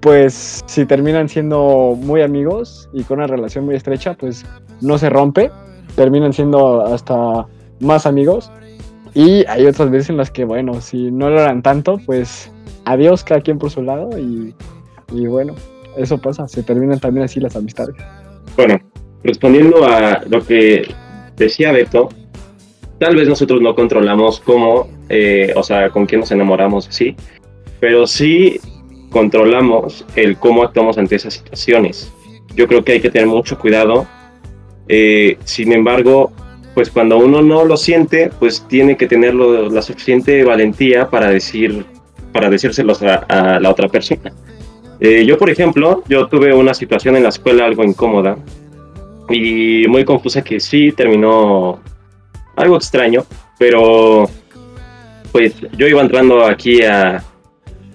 pues si terminan siendo muy amigos y con una relación muy estrecha, pues no se rompe, terminan siendo hasta más amigos. Y hay otras veces en las que, bueno, si no lo harán tanto, pues adiós cada quien por su lado y, bueno, eso pasa, se terminan también así las amistades. Bueno, respondiendo a lo que decía Beto, tal vez nosotros no controlamos cómo, eh, o sea, con quién nos enamoramos, sí, pero sí controlamos el cómo actuamos ante esas situaciones. Yo creo que hay que tener mucho cuidado. Eh, sin embargo, pues cuando uno no lo siente, pues tiene que tener la suficiente valentía para decir, para decírselos a, la otra persona. Eh, yo, por ejemplo, yo tuve una situación en la escuela algo incómoda y muy confusa que sí terminó algo extraño, pero pues yo iba entrando aquí a,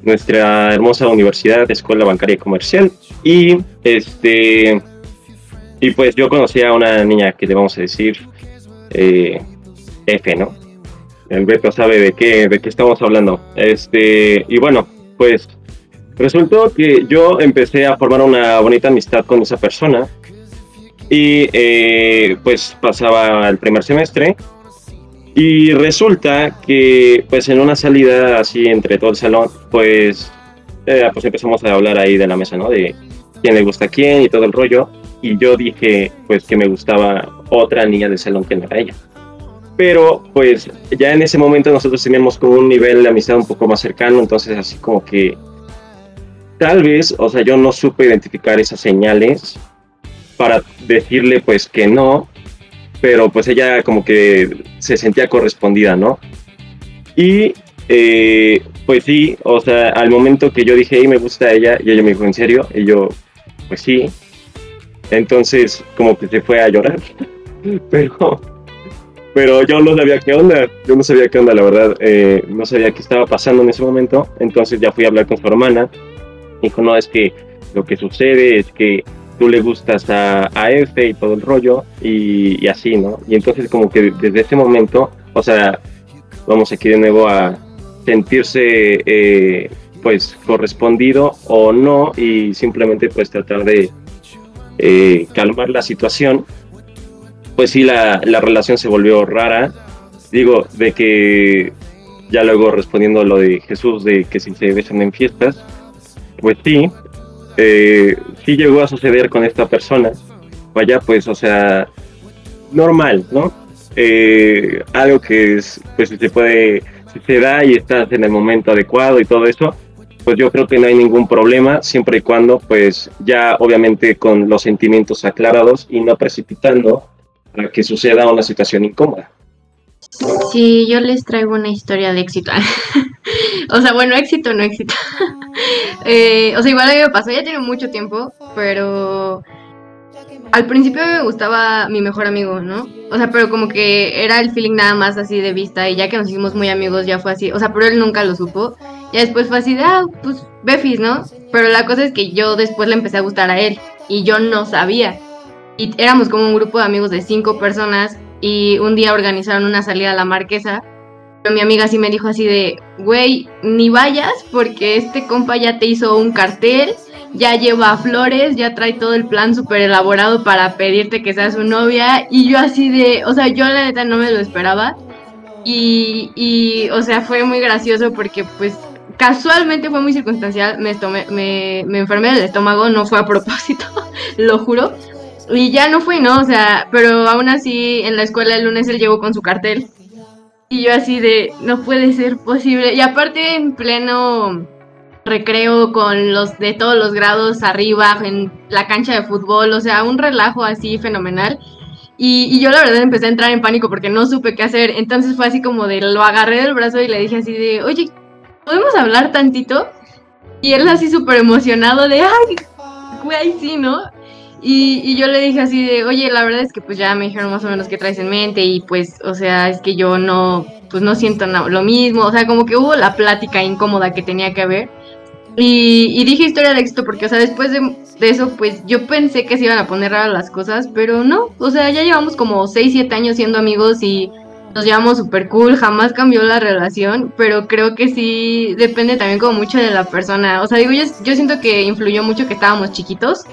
nuestra hermosa universidad, Escuela Bancaria y Comercial. Y este y pues yo conocí a una niña que le vamos a decir eh, F, ¿no? El Beto sabe de qué, de qué estamos hablando. Este, y bueno, pues resultó que yo empecé a formar una bonita amistad con esa persona. Y eh, pues pasaba el primer semestre y resulta que, pues en una salida así entre todo el salón, pues, eh, pues empezamos a hablar ahí de la mesa, ¿no? De quién le gusta a quién y todo el rollo. Y yo dije, pues, que me gustaba otra niña del salón que no era ella. Pero, pues, ya en ese momento nosotros teníamos como un nivel de amistad un poco más cercano, entonces así como que tal vez, o sea, yo no supe identificar esas señales para decirle, pues, que no, pero pues ella como que se sentía correspondida, ¿no? Y eh, pues sí, o sea, al momento que yo dije, hey, me gusta ella, y ella me dijo, ¿en serio? Y yo, pues sí. Entonces, como que se fue a llorar. pero, pero yo no sabía qué onda, yo no sabía qué onda, la verdad, eh, no sabía qué estaba pasando en ese momento. Entonces ya fui a hablar con su hermana. Dijo, no, es que lo que sucede es que tú le gustas a, a F y todo el rollo y, así, ¿no? Y entonces como que desde ese momento, o sea, vamos aquí de nuevo a sentirse eh, pues correspondido o no y simplemente pues tratar de eh, calmar la situación, pues sí, la, la relación se volvió rara. Digo, de que ya luego respondiendo a lo de Jesús de que si se besan en fiestas, pues sí, eh, sí llegó a suceder con esta persona. Vaya, pues, o sea, normal, ¿no? Eh, algo que es, pues se puede, si se da y estás en el momento adecuado y todo eso, pues yo creo que no hay ningún problema, siempre y cuando, pues ya obviamente con los sentimientos aclarados y no precipitando para que suceda una situación incómoda. Sí, yo les traigo una historia de éxito. o sea, bueno, éxito, no éxito. Eh, o sea, igual a mí me pasó, ya tiene mucho tiempo, pero al principio me gustaba mi mejor amigo, ¿no? O sea, pero como que era el feeling nada más así de vista y ya que nos hicimos muy amigos ya fue así, o sea, pero él nunca lo supo. Ya después fue así de, ah, pues Befis, ¿no? Pero la cosa es que yo después le empecé a gustar a él y yo no sabía. Y éramos como un grupo de amigos de cinco personas y un día organizaron una salida a la marquesa. Mi amiga sí me dijo así de, güey, ni vayas porque este compa ya te hizo un cartel, ya lleva flores, ya trae todo el plan súper elaborado para pedirte que seas su novia. Y yo así de, o sea, yo la neta no me lo esperaba. Y, y o sea, fue muy gracioso porque pues casualmente fue muy circunstancial, me, me, me enfermé del estómago, no fue a propósito, lo juro. Y ya no fui, ¿no? O sea, pero aún así en la escuela el lunes él llegó con su cartel. Y yo así de, no puede ser posible. Y aparte en pleno recreo con los de todos los grados arriba, en la cancha de fútbol, o sea, un relajo así fenomenal. Y, yo la verdad empecé a entrar en pánico porque no supe qué hacer. Entonces fue así como de, lo agarré del brazo y le dije así de, oye, ¿podemos hablar tantito? Y él así súper emocionado de, ay, güey, sí, ¿no? Y, yo le dije así de, oye, la verdad es que pues ya me dijeron más o menos qué traes en mente y pues, o sea, es que yo no, pues no siento lo mismo, o sea, como que hubo la plática incómoda que tenía que haber. Y, dije historia de éxito porque, o sea, después de, eso, pues yo pensé que se iban a poner raras las cosas, pero no, o sea, ya llevamos como 6, 7 años siendo amigos y nos llevamos súper cool, jamás cambió la relación, pero creo que sí depende también como mucho de la persona. O sea, digo, yo, yo siento que influyó mucho que estábamos chiquitos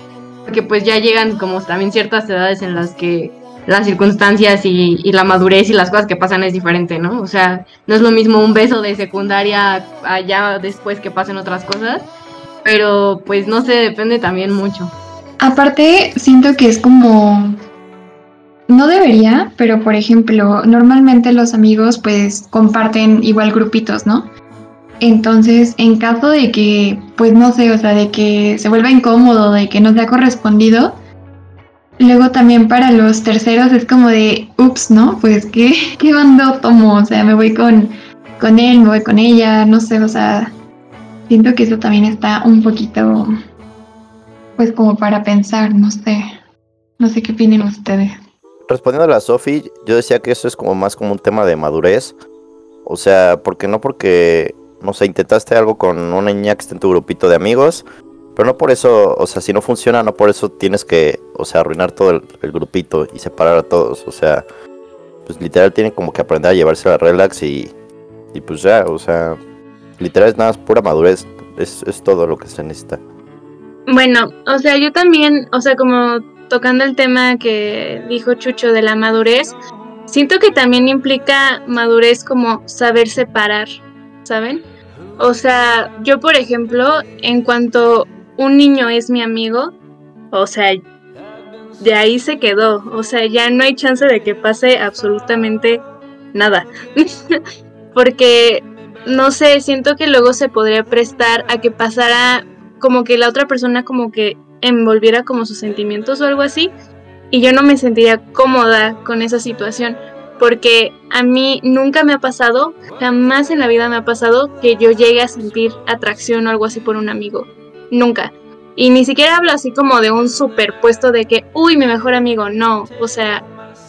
porque pues ya llegan como también ciertas edades en las que las circunstancias y, la madurez y las cosas que pasan es diferente, ¿no? O sea, no es lo mismo un beso de secundaria allá después que pasen otras cosas, pero pues no sé, depende también mucho. Aparte, siento que es como... No debería, pero por ejemplo, normalmente los amigos pues comparten igual grupitos, ¿no? Entonces, en caso de que, pues no sé, o sea, de que se vuelva incómodo, de que no se ha correspondido, luego también para los terceros es como de, ups, ¿no? Pues, ¿qué, qué bando tomo? O sea, me voy con, con él, me voy con ella, no sé, o sea, siento que eso también está un poquito, pues como para pensar, no sé, no sé qué opinen ustedes. Respondiendo a Sofi, yo decía que eso es como más como un tema de madurez. O sea, porque no porque no sé, intentaste algo con una niña que está en tu grupito de amigos, pero no por eso, o sea, si no funciona, no por eso tienes que, o sea, arruinar todo el, grupito y separar a todos, o sea, pues literal tienen como que aprender a llevarse la relax y, y pues ya, o sea, literal es nada más pura madurez, es, es todo lo que se necesita. Bueno, o sea, yo también, o sea, como tocando el tema que dijo Chucho de la madurez, siento que también implica madurez como saber separar, ¿saben? O sea, yo por ejemplo, en cuanto un niño es mi amigo, o sea, de ahí se quedó, o sea, ya no hay chance de que pase absolutamente nada. Porque, no sé, siento que luego se podría prestar a que pasara como que la otra persona como que envolviera como sus sentimientos o algo así, y yo no me sentiría cómoda con esa situación porque a mí nunca me ha pasado, jamás en la vida me ha pasado que yo llegue a sentir atracción o algo así por un amigo. Nunca. Y ni siquiera hablo así como de un superpuesto de que, uy, mi mejor amigo, no. O sea,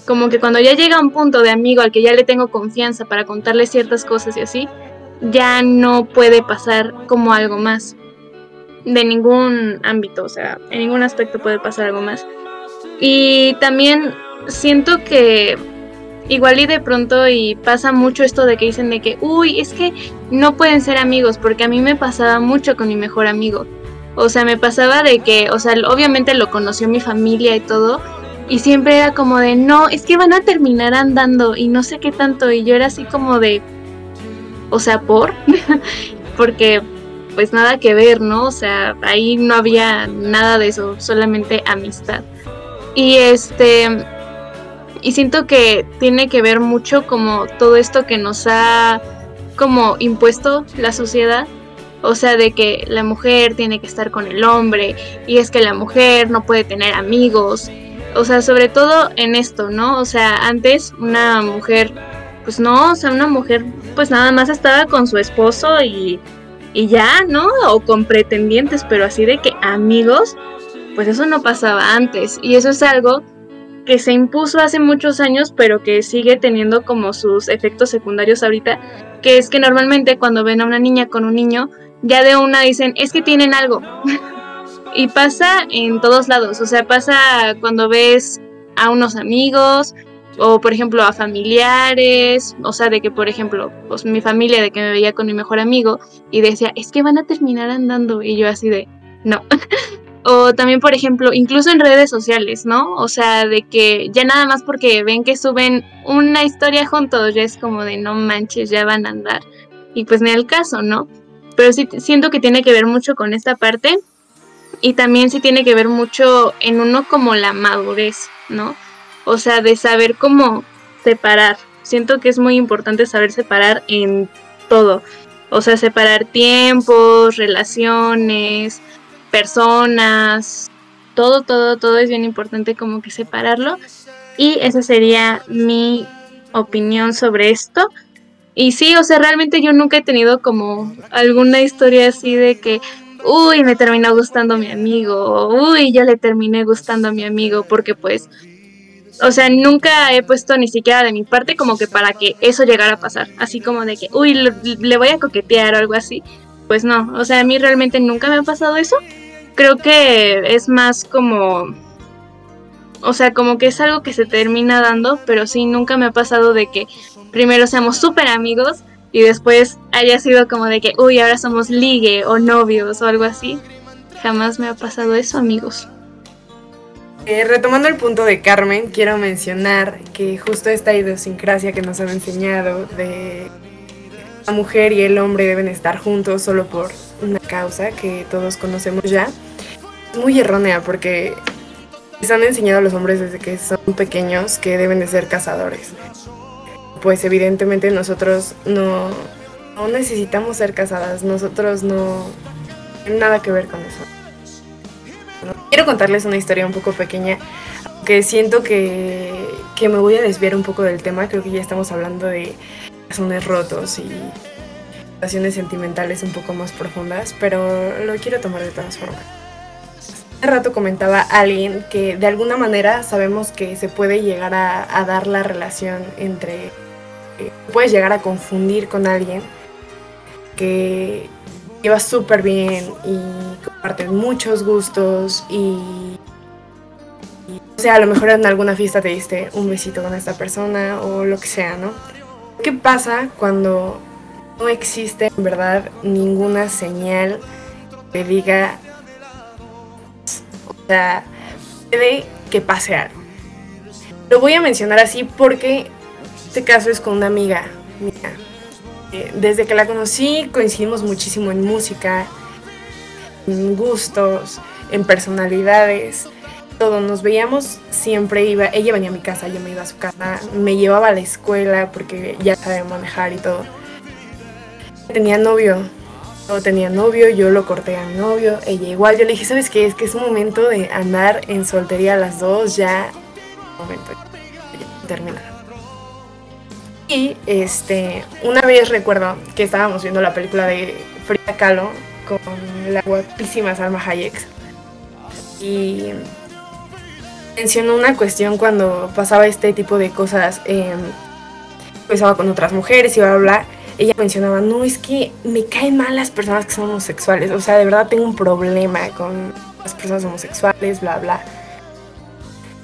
como que cuando ya llega un punto de amigo al que ya le tengo confianza para contarle ciertas cosas y así, ya no puede pasar como algo más. De ningún ámbito, o sea, en ningún aspecto puede pasar algo más. Y también siento que igual y de pronto y pasa mucho esto de que dicen de que, uy, es que no pueden ser amigos, porque a mí me pasaba mucho con mi mejor amigo. O sea, me pasaba de que, o sea, obviamente lo conoció mi familia y todo, y siempre era como de, no, es que van a terminar andando y no sé qué tanto, y yo era así como de, o sea, por, porque pues nada que ver, ¿no? O sea, ahí no había nada de eso, solamente amistad. Y este, y siento que tiene que ver mucho como todo esto que nos ha como impuesto la sociedad, o sea, de que la mujer tiene que estar con el hombre y es que la mujer no puede tener amigos, o sea, sobre todo en esto, ¿no? O sea, antes una mujer, pues no, o sea, una mujer pues nada más estaba con su esposo y, y ya, ¿no? O con pretendientes, pero así de que amigos, pues eso no pasaba antes y eso es algo que se impuso hace muchos años, pero que sigue teniendo como sus efectos secundarios ahorita, que es que normalmente cuando ven a una niña con un niño, ya de una dicen, es que tienen algo. y pasa en todos lados, o sea, pasa cuando ves a unos amigos o por ejemplo a familiares, o sea, de que por ejemplo, pues mi familia de que me veía con mi mejor amigo y decía, es que van a terminar andando y yo así de, no. O también, por ejemplo, incluso en redes sociales, ¿no? O sea, de que ya nada más porque ven que suben una historia juntos, ya es como de no manches, ya van a andar. Y pues ni el caso, ¿no? Pero sí siento que tiene que ver mucho con esta parte. Y también sí tiene que ver mucho en uno como la madurez, ¿no? O sea, de saber cómo separar. Siento que es muy importante saber separar en todo. O sea, separar tiempos, relaciones, personas, todo, todo, todo es bien importante como que separarlo. Y esa sería mi opinión sobre esto. Y sí, o sea, realmente yo nunca he tenido como alguna historia así de que, uy, me terminó gustando mi amigo, uy, yo le terminé gustando a mi amigo, porque pues, o sea, nunca he puesto ni siquiera de mi parte como que para que eso llegara a pasar, así como de que, uy, le, le voy a coquetear o algo así. Pues no, o sea, a mí realmente nunca me ha pasado eso creo que es más como, o sea, como que es algo que se termina dando, pero sí, nunca me ha pasado de que primero seamos súper amigos y después haya sido como de que, uy, ahora somos ligue o novios o algo así. Jamás me ha pasado eso, amigos. Eh, retomando el punto de Carmen, quiero mencionar que justo esta idiosincrasia que nos han enseñado de la mujer y el hombre deben estar juntos solo por una causa que todos conocemos ya, es muy errónea porque les han enseñado a los hombres desde que son pequeños que deben de ser cazadores. Pues evidentemente nosotros no, no necesitamos ser casadas, nosotros no nada que ver con eso. Quiero contarles una historia un poco pequeña, que siento que, que me voy a desviar un poco del tema, creo que ya estamos hablando de corazones rotos y relaciones sentimentales un poco más profundas, pero lo quiero tomar de todas formas. Hace rato comentaba alguien que de alguna manera sabemos que se puede llegar a, dar la relación entre... Eh, puedes llegar a confundir con alguien que lleva súper bien y comparten muchos gustos y, y, o sea, a lo mejor en alguna fiesta te diste un besito con esta persona o lo que sea, ¿no? ¿Qué pasa cuando no existe en verdad ninguna señal que diga, o sea, puede que pase algo? Lo voy a mencionar así porque este caso es con una amiga mía. Eh, desde que la conocí coincidimos muchísimo en música, en gustos, en personalidades nos veíamos siempre, iba, ella venía a mi casa, yo me iba a su casa, me llevaba a la escuela porque ya sabía manejar y todo. Tenía novio, yo tenía novio, yo lo corté a mi novio, ella igual, yo le dije, ¿sabes qué? Es que es momento de andar en soltería las dos, ya, momento, de terminar. Y este, una vez recuerdo que estábamos viendo la película de Frida Kahlo con la guapísima Salma Hayek. Y mencionó una cuestión cuando pasaba este tipo de cosas, eh, empezaba con otras mujeres y bla, bla. Ella mencionaba, no, es que me caen mal las personas que son homosexuales. O sea, de verdad tengo un problema con las personas homosexuales, bla, bla.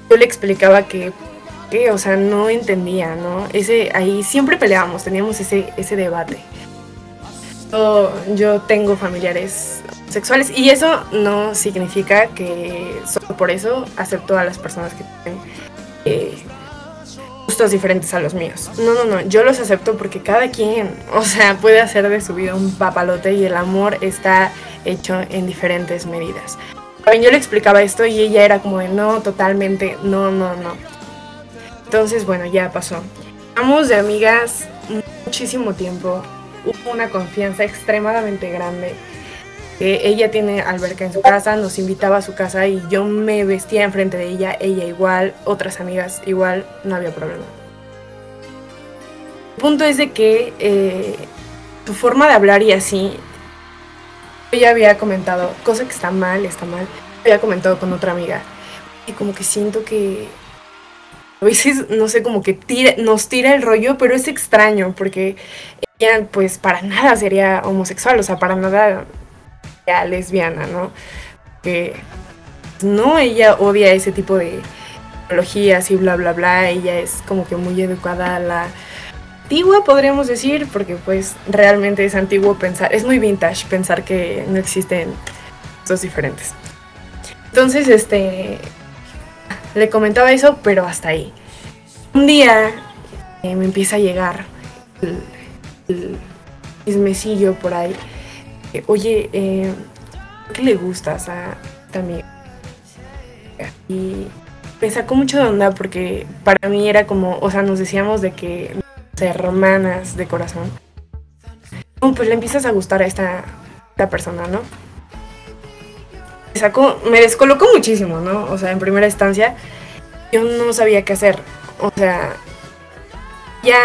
Yo le explicaba que, que o sea, no entendía, ¿no? Ese, ahí siempre peleábamos, teníamos ese, ese debate. Yo, yo tengo familiares sexuales y eso no significa que solo por eso acepto a las personas que tienen eh, gustos diferentes a los míos. No, no, no, yo los acepto porque cada quien, o sea, puede hacer de su vida un papalote y el amor está hecho en diferentes medidas. También yo le explicaba esto y ella era como de no, totalmente, no, no, no. Entonces, bueno, ya pasó. Vamos de amigas muchísimo tiempo. Hubo una confianza extremadamente grande. Eh, ella tiene alberca en su casa, nos invitaba a su casa y yo me vestía enfrente de ella, ella igual, otras amigas igual, no había problema. El punto es de que eh, tu forma de hablar y así, ya había comentado, cosa que está mal, está mal, había comentado con otra amiga y como que siento que a veces, no sé, como que tira, nos tira el rollo, pero es extraño porque ella pues para nada sería homosexual, o sea, para nada lesbiana, ¿no? Que no, ella odia ese tipo de ideologías y bla, bla, bla, ella es como que muy educada a la antigua, podríamos decir, porque pues realmente es antiguo pensar, es muy vintage pensar que no existen cosas diferentes. Entonces, este, le comentaba eso, pero hasta ahí. Un día eh, me empieza a llegar el, el chismecillo por ahí. Eh, Oye, eh, ¿qué le gustas a esta? Y me sacó mucho de onda porque para mí era como, o sea, nos decíamos de que hermanas de corazón. No, pues le empiezas a gustar a esta, esta persona, ¿no? Me sacó, me descolocó muchísimo, ¿no? O sea, en primera instancia, yo no sabía qué hacer. O sea, ya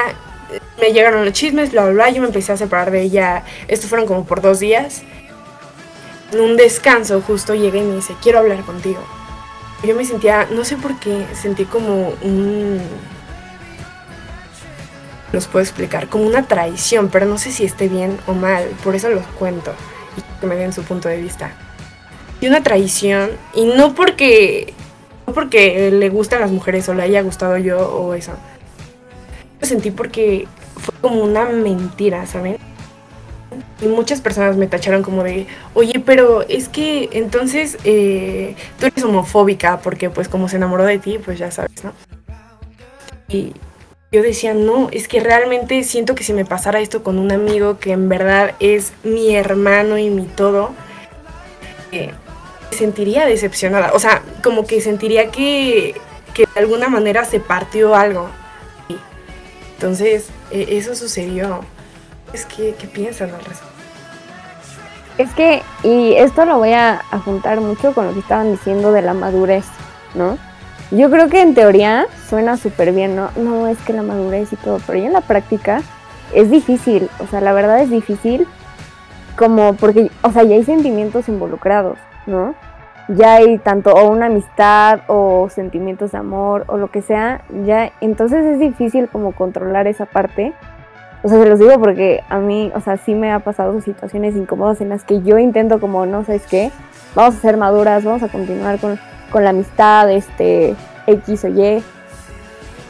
me llegaron los chismes, bla, bla, bla, yo me empecé a separar de ella. Estos fueron como por dos días. En un descanso justo llegué y me dice, quiero hablar contigo. Yo me sentía, no sé por qué, sentí como un... Los puedo explicar, como una traición, pero no sé si esté bien o mal, por eso los cuento y que me den su punto de vista. Y una traición, y no porque no porque le gustan las mujeres o le haya gustado yo o eso. Lo sentí porque fue como una mentira, ¿saben? Y muchas personas me tacharon como de, oye, pero es que entonces eh, tú eres homofóbica porque pues como se enamoró de ti, pues ya sabes, ¿no? Y yo decía, no, es que realmente siento que si me pasara esto con un amigo que en verdad es mi hermano y mi todo, eh, sentiría decepcionada. O sea, como que sentiría que, que de alguna manera se partió algo. Entonces, eh, eso sucedió. Es que, ¿qué piensan al respecto? Es que, y esto lo voy a juntar mucho con lo que estaban diciendo de la madurez, ¿no? Yo creo que en teoría suena súper bien, ¿no? No, es que la madurez y todo, pero ya en la práctica es difícil, o sea, la verdad es difícil como porque, o sea, ya hay sentimientos involucrados, ¿no? Ya hay tanto o una amistad o sentimientos de amor o lo que sea, ya entonces es difícil como controlar esa parte. O sea, se los digo porque a mí, o sea, sí me ha pasado situaciones incómodas en las que yo intento como, no sabes qué, vamos a ser maduras, vamos a continuar con, con la amistad, este, X o Y.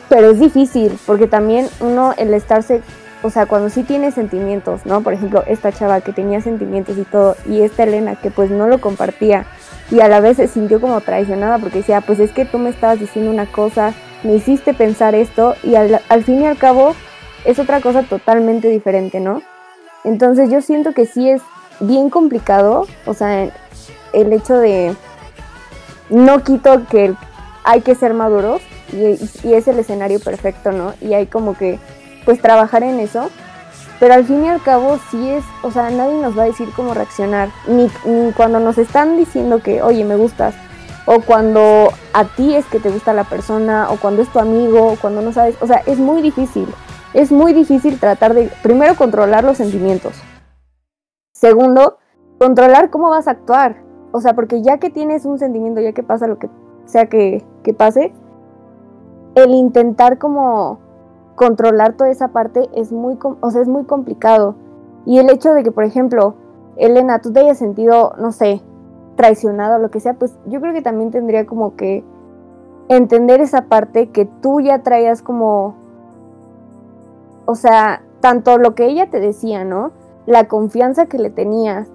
Pero es difícil porque también uno, el estarse o sea, cuando sí tiene sentimientos, ¿no? Por ejemplo, esta chava que tenía sentimientos y todo, y esta Elena que pues no lo compartía y a la vez se sintió como traicionada porque decía, pues es que tú me estabas diciendo una cosa, me hiciste pensar esto y al, al fin y al cabo es otra cosa totalmente diferente, ¿no? Entonces yo siento que sí es bien complicado, o sea, el hecho de no quito que hay que ser maduros y, y es el escenario perfecto, ¿no? Y hay como que pues trabajar en eso. Pero al fin y al cabo sí es, o sea, nadie nos va a decir cómo reaccionar. Ni, ni cuando nos están diciendo que, oye, me gustas. O cuando a ti es que te gusta la persona. O cuando es tu amigo. O cuando no sabes. O sea, es muy difícil. Es muy difícil tratar de, primero, controlar los sentimientos. Segundo, controlar cómo vas a actuar. O sea, porque ya que tienes un sentimiento, ya que pasa lo que sea que, que pase, el intentar como controlar toda esa parte es muy, o sea, es muy complicado. Y el hecho de que, por ejemplo, Elena, tú te hayas sentido, no sé, traicionado o lo que sea, pues yo creo que también tendría como que entender esa parte que tú ya traías como, o sea, tanto lo que ella te decía, ¿no? La confianza que le tenías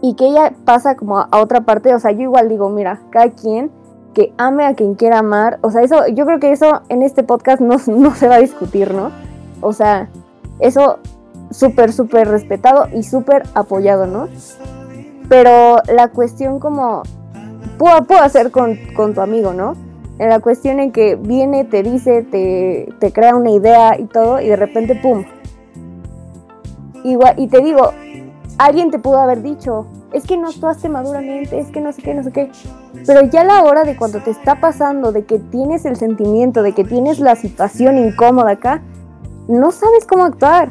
y que ella pasa como a, otra parte, o sea, yo igual digo, mira, cada quien que ame a quien quiera amar. O sea, eso, yo creo que eso en este podcast no, no se va a discutir, ¿no? O sea, eso súper, súper respetado y súper apoyado, ¿no? Pero la cuestión como puedo, hacer con, con tu amigo, ¿no? En la cuestión en que viene, te dice, te, te crea una idea y todo, y de repente, ¡pum! Igual, y te digo, alguien te pudo haber dicho, es que no actuaste maduramente, es que no sé qué, no sé qué. Pero ya a la hora de cuando te está pasando, de que tienes el sentimiento, de que tienes la situación incómoda acá, no sabes cómo actuar.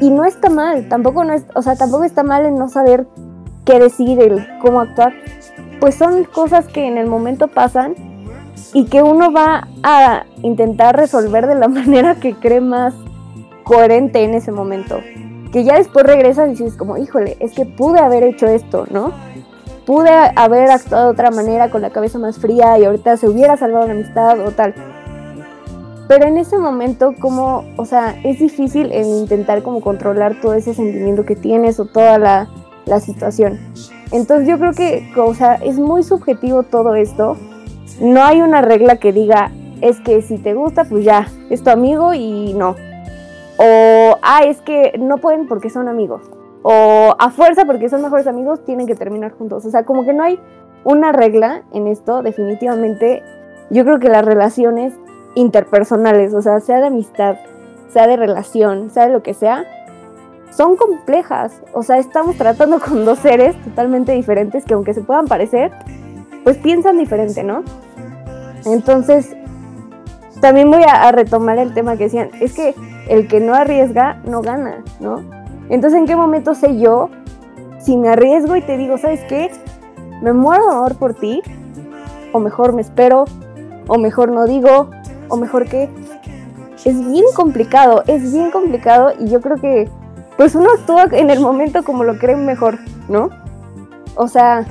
Y no está mal, tampoco no es, o sea, tampoco está mal en no saber qué decir, el cómo actuar. Pues son cosas que en el momento pasan y que uno va a intentar resolver de la manera que cree más coherente en ese momento. Que ya después regresas y dices como, híjole, es que pude haber hecho esto, ¿no? Pude haber actuado de otra manera con la cabeza más fría y ahorita se hubiera salvado la amistad o tal. Pero en ese momento, como, o sea, es difícil en intentar como controlar todo ese sentimiento que tienes o toda la, la situación. Entonces yo creo que, o sea, es muy subjetivo todo esto. No hay una regla que diga, es que si te gusta, pues ya, es tu amigo y no. O, ah, es que no pueden porque son amigos. O a fuerza porque son mejores amigos, tienen que terminar juntos. O sea, como que no hay una regla en esto, definitivamente. Yo creo que las relaciones interpersonales, o sea, sea de amistad, sea de relación, sea de lo que sea, son complejas. O sea, estamos tratando con dos seres totalmente diferentes que aunque se puedan parecer, pues piensan diferente, ¿no? Entonces, también voy a, retomar el tema que decían, es que el que no arriesga no gana, ¿no? Entonces, ¿en qué momento sé yo si me arriesgo y te digo, ¿sabes qué? Me muero de amor por ti, o mejor me espero, o mejor no digo, o mejor que... Es bien complicado, es bien complicado y yo creo que pues uno actúa en el momento como lo cree mejor, ¿no? O sea,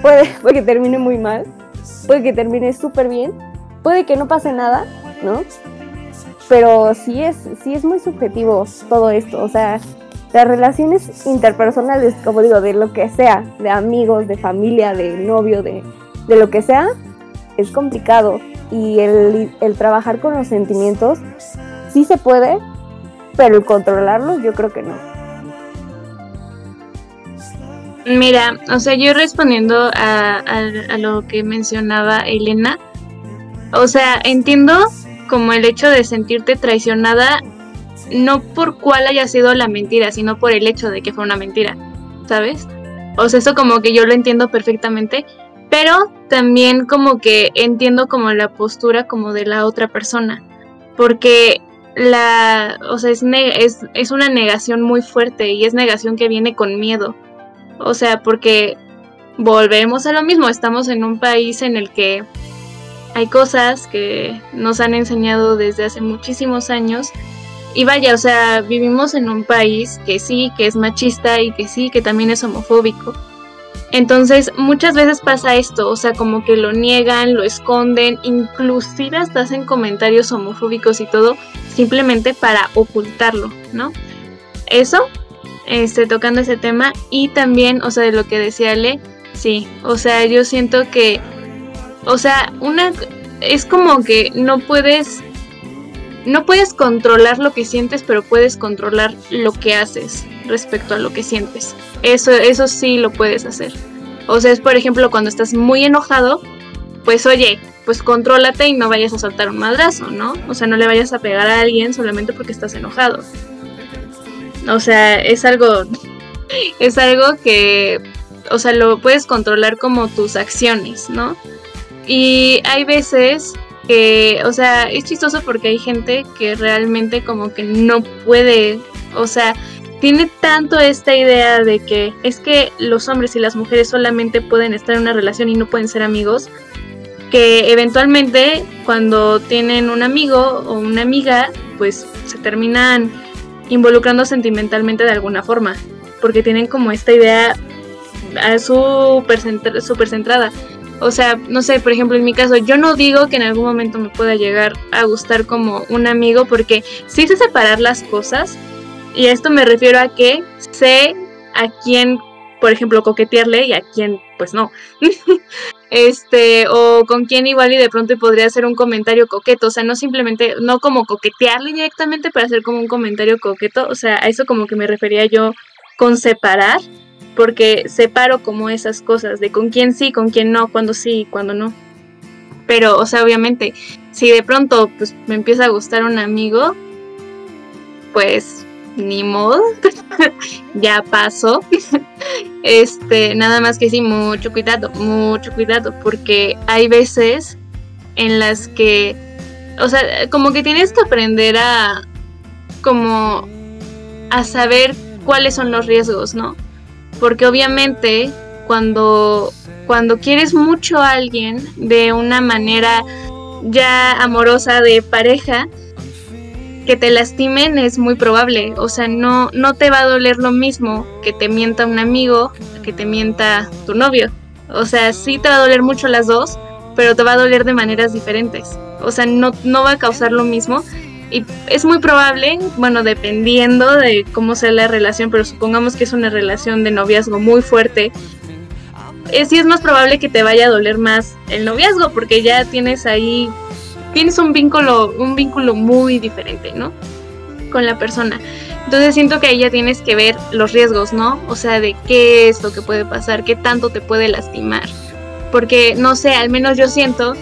puede, puede que termine muy mal, puede que termine súper bien, puede que no pase nada, ¿no? Pero sí es, sí es muy subjetivo todo esto, o sea, las relaciones interpersonales, como digo, de lo que sea, de amigos, de familia, de novio, de, de lo que sea, es complicado. Y el, el trabajar con los sentimientos sí se puede, pero controlarlos yo creo que no. Mira, o sea, yo respondiendo a, a, lo que mencionaba Elena, o sea, entiendo como el hecho de sentirte traicionada, no por cuál haya sido la mentira, sino por el hecho de que fue una mentira, ¿sabes? O sea, eso como que yo lo entiendo perfectamente, pero también como que entiendo como la postura como de la otra persona, porque la, o sea, es, es, es una negación muy fuerte y es negación que viene con miedo. O sea, porque volvemos a lo mismo, estamos en un país en el que hay cosas que nos han enseñado desde hace muchísimos años. Y vaya, o sea, vivimos en un país que sí, que es machista y que sí, que también es homofóbico. Entonces, muchas veces pasa esto, o sea, como que lo niegan, lo esconden, inclusive hasta hacen comentarios homofóbicos y todo, simplemente para ocultarlo, ¿no? Eso, este, tocando ese tema, y también, o sea, de lo que decía Ale, sí, o sea, yo siento que, o sea, una, es como que no puedes, no puedes controlar lo que sientes, pero puedes controlar lo que haces respecto a lo que sientes. Eso, eso sí lo puedes hacer. O sea, es por ejemplo cuando estás muy enojado, pues oye, pues contrólate y no vayas a soltar un madrazo, ¿no? O sea, no le vayas a pegar a alguien solamente porque estás enojado. O sea, es algo, es algo que, o sea, lo puedes controlar como tus acciones, ¿no? Y hay veces que, o sea, es chistoso porque hay gente que realmente como que no puede, o sea, tiene tanto esta idea de que es que los hombres y las mujeres solamente pueden estar en una relación y no pueden ser amigos, que eventualmente cuando tienen un amigo o una amiga, pues se terminan involucrando sentimentalmente de alguna forma, porque tienen como esta idea súper super centrada. O sea, no sé, por ejemplo, en mi caso, yo no digo que en algún momento me pueda llegar a gustar como un amigo, porque sí sé separar las cosas, y a esto me refiero a que sé a quién, por ejemplo, coquetearle y a quién, pues no. este, o con quién igual y de pronto podría hacer un comentario coqueto, o sea, no simplemente, no como coquetearle directamente, para hacer como un comentario coqueto, o sea, a eso como que me refería yo con separar, porque separo como esas cosas, de con quién sí, con quién no, cuándo sí, cuándo no. Pero, o sea, obviamente, si de pronto pues me empieza a gustar un amigo, pues ni modo, ya pasó. este, nada más que sí, mucho cuidado, mucho cuidado, porque hay veces en las que, o sea, como que tienes que aprender a, como, a saber cuáles son los riesgos, ¿no? Porque obviamente cuando, cuando quieres mucho a alguien de una manera ya amorosa de pareja, que te lastimen es muy probable. O sea, no, no te va a doler lo mismo que te mienta un amigo, que te mienta tu novio. O sea, sí te va a doler mucho las dos, pero te va a doler de maneras diferentes. O sea, no, no va a causar lo mismo. Y es muy probable, bueno, dependiendo de cómo sea la relación, pero supongamos que es una relación de noviazgo muy fuerte, eh, sí es más probable que te vaya a doler más el noviazgo, porque ya tienes ahí tienes un vínculo, un vínculo muy diferente, ¿no? Con la persona. Entonces siento que ahí ya tienes que ver los riesgos, ¿no? O sea, de qué es lo que puede pasar, qué tanto te puede lastimar. Porque, no sé, al menos yo siento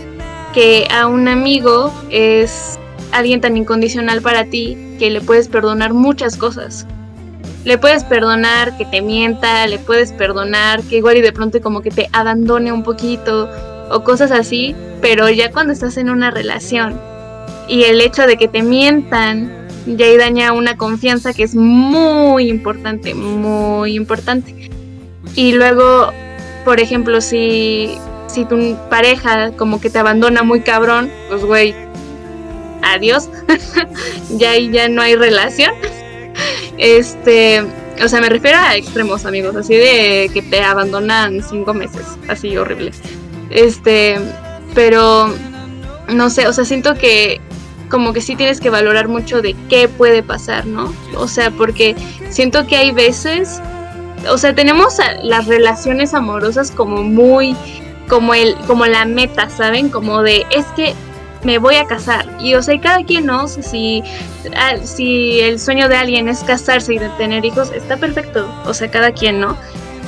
que a un amigo es alguien tan incondicional para ti que le puedes perdonar muchas cosas. Le puedes perdonar que te mienta, le puedes perdonar que igual y de pronto como que te abandone un poquito o cosas así, pero ya cuando estás en una relación y el hecho de que te mientan, ya ahí daña una confianza que es muy importante, muy importante. Y luego, por ejemplo, si, si tu pareja como que te abandona muy cabrón, pues güey, adiós, ya ahí ya no hay relación. Este, o sea, me refiero a extremos, amigos, así de que te abandonan cinco meses, así horrible. Este, pero no sé, o sea, siento que como que sí tienes que valorar mucho de qué puede pasar, ¿no? O sea, porque siento que hay veces, o sea, tenemos las relaciones amorosas como muy como el como la meta, ¿saben? Como de es que me voy a casar. Y o sea, cada quien no, si, si el sueño de alguien es casarse y de tener hijos, está perfecto. O sea, cada quien no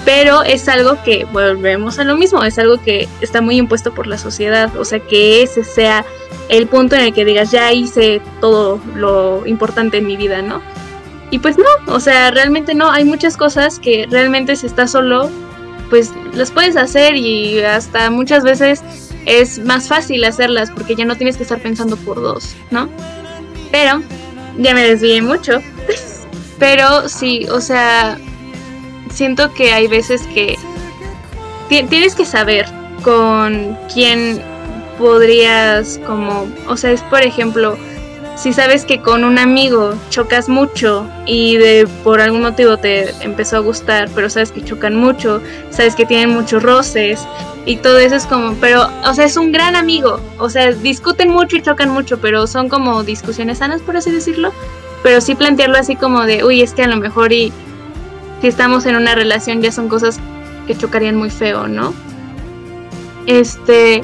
pero es algo que volvemos a lo mismo, es algo que está muy impuesto por la sociedad, o sea, que ese sea el punto en el que digas, ya hice todo lo importante en mi vida, ¿no? Y pues no, o sea, realmente no, hay muchas cosas que realmente si estás solo, pues las puedes hacer y hasta muchas veces es más fácil hacerlas porque ya no tienes que estar pensando por dos, ¿no? Pero, ya me desvié mucho, pero sí, o sea, siento que hay veces que tienes que saber con quién podrías como, o sea, es por ejemplo, si sabes que con un amigo chocas mucho y de por algún motivo te empezó a gustar, pero sabes que chocan mucho, sabes que tienen muchos roces y todo eso es como, pero, o sea, es un gran amigo, o sea, discuten mucho y chocan mucho, pero son como discusiones sanas, por así decirlo, pero sí plantearlo así como de, uy, es que a lo mejor y si estamos en una relación ya son cosas que chocarían muy feo, ¿no? Este,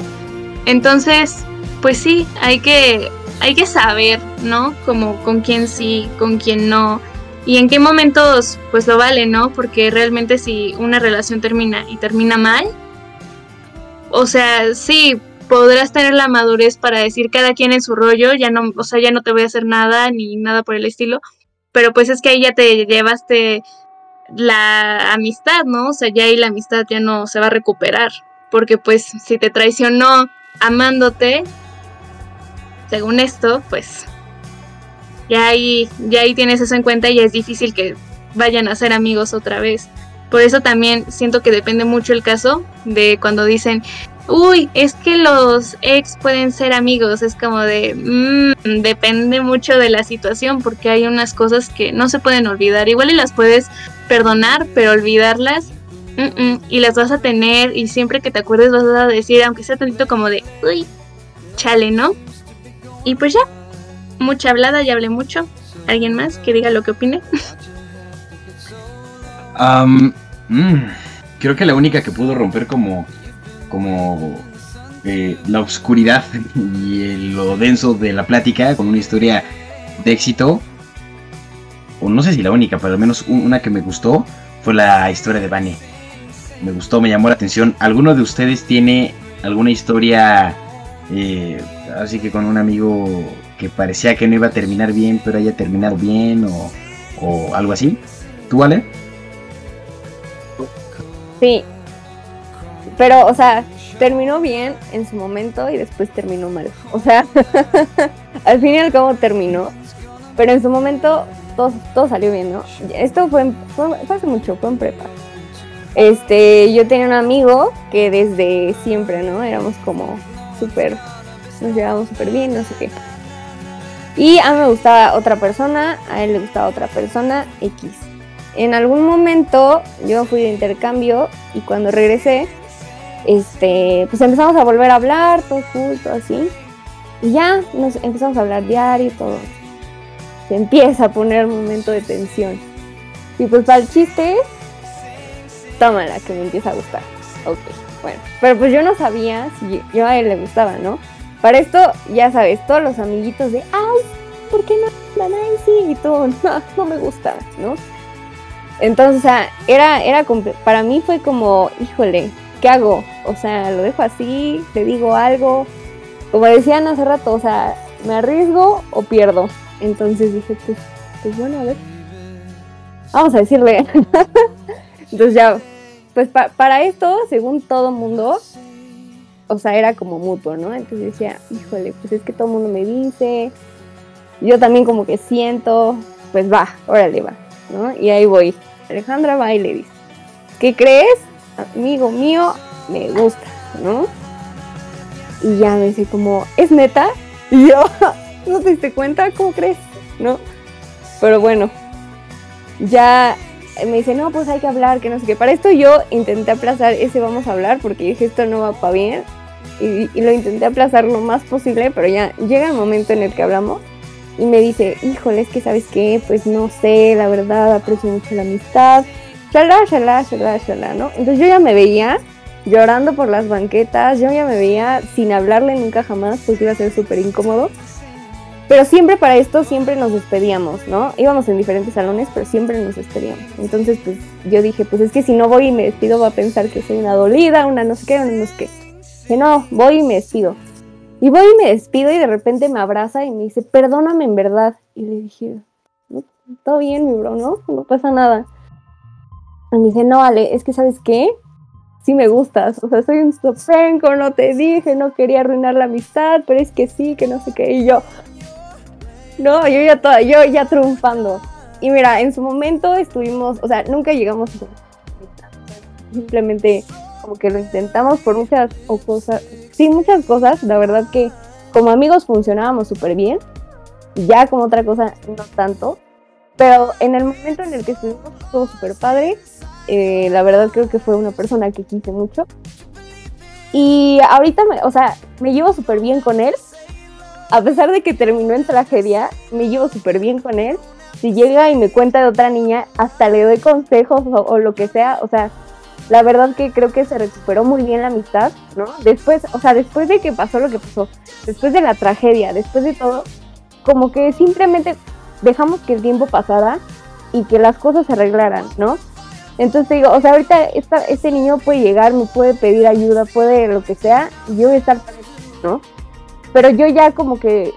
entonces, pues sí, hay que, hay que saber, ¿no? Como con quién sí, con quién no. Y en qué momentos, pues lo vale, ¿no? Porque realmente si una relación termina y termina mal, o sea, sí, podrás tener la madurez para decir cada quien en su rollo, ya no, o sea, ya no te voy a hacer nada ni nada por el estilo, pero pues es que ahí ya te llevaste la amistad, ¿no? O sea, ya ahí la amistad ya no se va a recuperar, porque pues si te traicionó amándote, según esto, pues ya ahí, ya ahí tienes eso en cuenta y es difícil que vayan a ser amigos otra vez. Por eso también siento que depende mucho el caso de cuando dicen, uy, es que los ex pueden ser amigos, es como de, mmm, depende mucho de la situación porque hay unas cosas que no se pueden olvidar, igual y las puedes perdonar, pero olvidarlas, y las vas a tener y siempre que te acuerdes vas a decir, aunque sea tantito como de, uy, chale, ¿no? Y pues ya, mucha hablada, ya hablé mucho. ¿Alguien más que diga lo que opine? Mm, creo que la única que pudo romper como como eh, la oscuridad y lo denso de la plática con una historia de éxito. O no sé si la única, pero al menos una que me gustó fue la historia de Vane. Me gustó, me llamó la atención. ¿Alguno de ustedes tiene alguna historia eh, así que con un amigo que parecía que no iba a terminar bien, pero haya terminado bien o, o algo así? ¿Tú, vale? Sí. Pero, o sea, terminó bien en su momento y después terminó mal. O sea, al fin y terminó. Pero en su momento todo, todo salió bien, ¿no? Esto fue, fue, hace mucho, fue en prepa. Este, yo tenía un amigo que desde siempre, ¿no? Éramos como súper, nos llevábamos súper bien, no sé qué. Y a mí me gustaba otra persona, a él le gustaba otra persona, X. En algún momento yo fui de intercambio y cuando regresé, este, pues empezamos a volver a hablar, todo cool, así. Y ya nos empezamos a hablar diario y todo. Se empieza a poner un momento de tensión. Y pues para el chiste, tómala, que me empieza a gustar. Ok, bueno. Pero pues yo no sabía si yo a él le gustaba, ¿no? Para esto, ya sabes, todos los amiguitos de, ay, ¿por qué no la Nancy? Y tú, no, no me gusta, ¿no? Entonces, o sea, era, era, para mí fue como, híjole, ¿qué hago? O sea, lo dejo así, le digo algo. Como decían hace rato, o sea, ¿me arriesgo o pierdo? Entonces dije, pues, pues bueno, a ver. Vamos a decirle. Entonces ya, pues para esto, según todo mundo, o sea, era como mutuo, ¿no? Entonces decía, híjole, pues es que todo el mundo me dice, yo también como que siento, pues va, órale va, ¿no? Y ahí voy. Alejandra va y le dice, ¿qué crees? amigo mío, me gusta, ¿no? Y ya me dice como, ¿es neta? Y yo, ¿no te diste cuenta? ¿Cómo crees? ¿No? Pero bueno, ya me dice, no, pues hay que hablar, que no sé qué. Para esto yo intenté aplazar ese vamos a hablar porque dije, esto no va para bien. Y, lo intenté aplazar lo más posible, pero ya llega el momento en el que hablamos y me dice, híjole, es que sabes qué, pues no sé, la verdad, aprecio mucho la amistad, shalá, shalá, shalá, shalá, ¿no? Entonces yo ya me veía llorando por las banquetas, yo ya me veía sin hablarle nunca jamás, porque iba a ser súper incómodo. Pero siempre para esto, siempre nos despedíamos, ¿no? Íbamos en diferentes salones, pero siempre nos despedíamos. Entonces, pues yo dije, pues es que si no voy y me despido, va a pensar que soy una dolida, una no sé qué, una no sé qué. Que no, voy y me despido. Y voy y me despido y de repente me abraza y me dice, perdóname en verdad. Y le dije, todo bien, mi bro, ¿no? No pasa nada. Y me dice, no, Ale, es que ¿sabes qué? Sí me gustas, o sea, soy un sopenco, no te dije, no quería arruinar la amistad, pero es que sí, que no sé qué. Y yo, no, yo ya toda, yo ya triunfando. Y mira, en su momento estuvimos, o sea, nunca llegamos a simplemente como que lo intentamos por muchas cosas, sí, muchas cosas, la verdad que como amigos funcionábamos súper bien, ya como otra cosa no tanto, pero en el momento en el que estuvimos estuvo súper padre, eh, la verdad creo que fue una persona que quise mucho. Y ahorita, me, o sea, me llevo súper bien con él. A pesar de que terminó en tragedia, me llevo súper bien con él. Si llega y me cuenta de otra niña, hasta le doy consejos o, o, lo que sea. O sea, la verdad que creo que se recuperó muy bien la amistad, ¿no? Después, o sea, después de que pasó lo que pasó, después de la tragedia, después de todo, como que simplemente dejamos que el tiempo pasara y que las cosas se arreglaran, ¿no? Entonces digo, o sea, ahorita este niño puede llegar, me puede pedir ayuda, puede lo que sea, y yo voy a estar, ¿no? Pero yo ya como que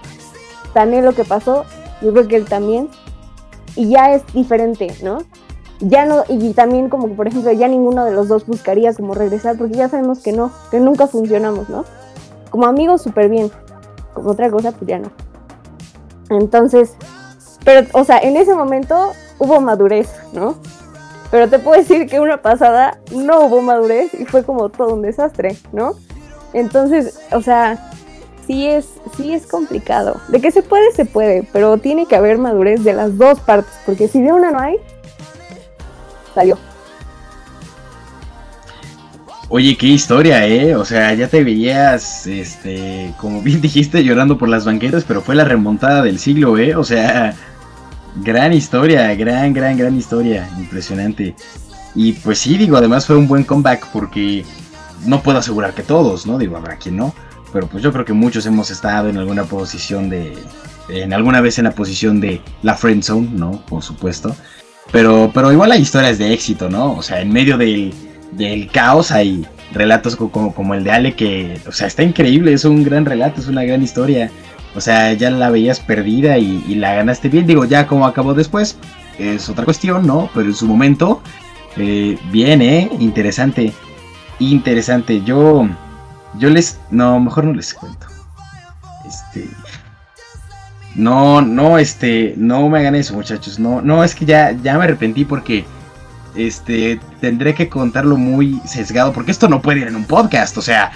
sané lo que pasó, yo creo que él también, y ya es diferente, ¿no? Ya no, y también como que, por ejemplo, ya ninguno de los dos buscaría como regresar, porque ya sabemos que no, que nunca funcionamos, ¿no? Como amigos súper bien, como otra cosa, pues ya no. Entonces, pero, o sea, en ese momento hubo madurez, ¿no? Pero te puedo decir que una pasada no hubo madurez y fue como todo un desastre, ¿no? Entonces, o sea, sí es, sí es complicado. De que se puede, se puede, pero tiene que haber madurez de las dos partes, porque si de una no hay, Oye, qué historia, ¿eh? O sea, ya te veías, este, como bien dijiste, llorando por las banquetas, pero fue la remontada del siglo, ¿eh? O sea, gran historia, gran, gran, gran historia, impresionante. Y pues sí, digo, además fue un buen comeback porque no puedo asegurar que todos, ¿no? Digo, habrá quien no, pero pues yo creo que muchos hemos estado en alguna posición de, en alguna vez en la posición de la friend zone, ¿no? Por supuesto. Pero, pero igual hay historias de éxito, ¿no? O sea, en medio del, del caos hay relatos como, como el de Ale que, o sea, está increíble, es un gran relato, es una gran historia. O sea, ya la veías perdida y, la ganaste bien. Digo, ya como acabó después, es otra cuestión, ¿no? Pero en su momento, eh, bien, ¿eh? Interesante. Interesante. Yo, yo les, no, mejor no les cuento. Este, no, no, este, no me hagan eso, muchachos. No, no, es que ya, ya me arrepentí porque, este, tendré que contarlo muy sesgado porque esto no puede ir en un podcast. O sea,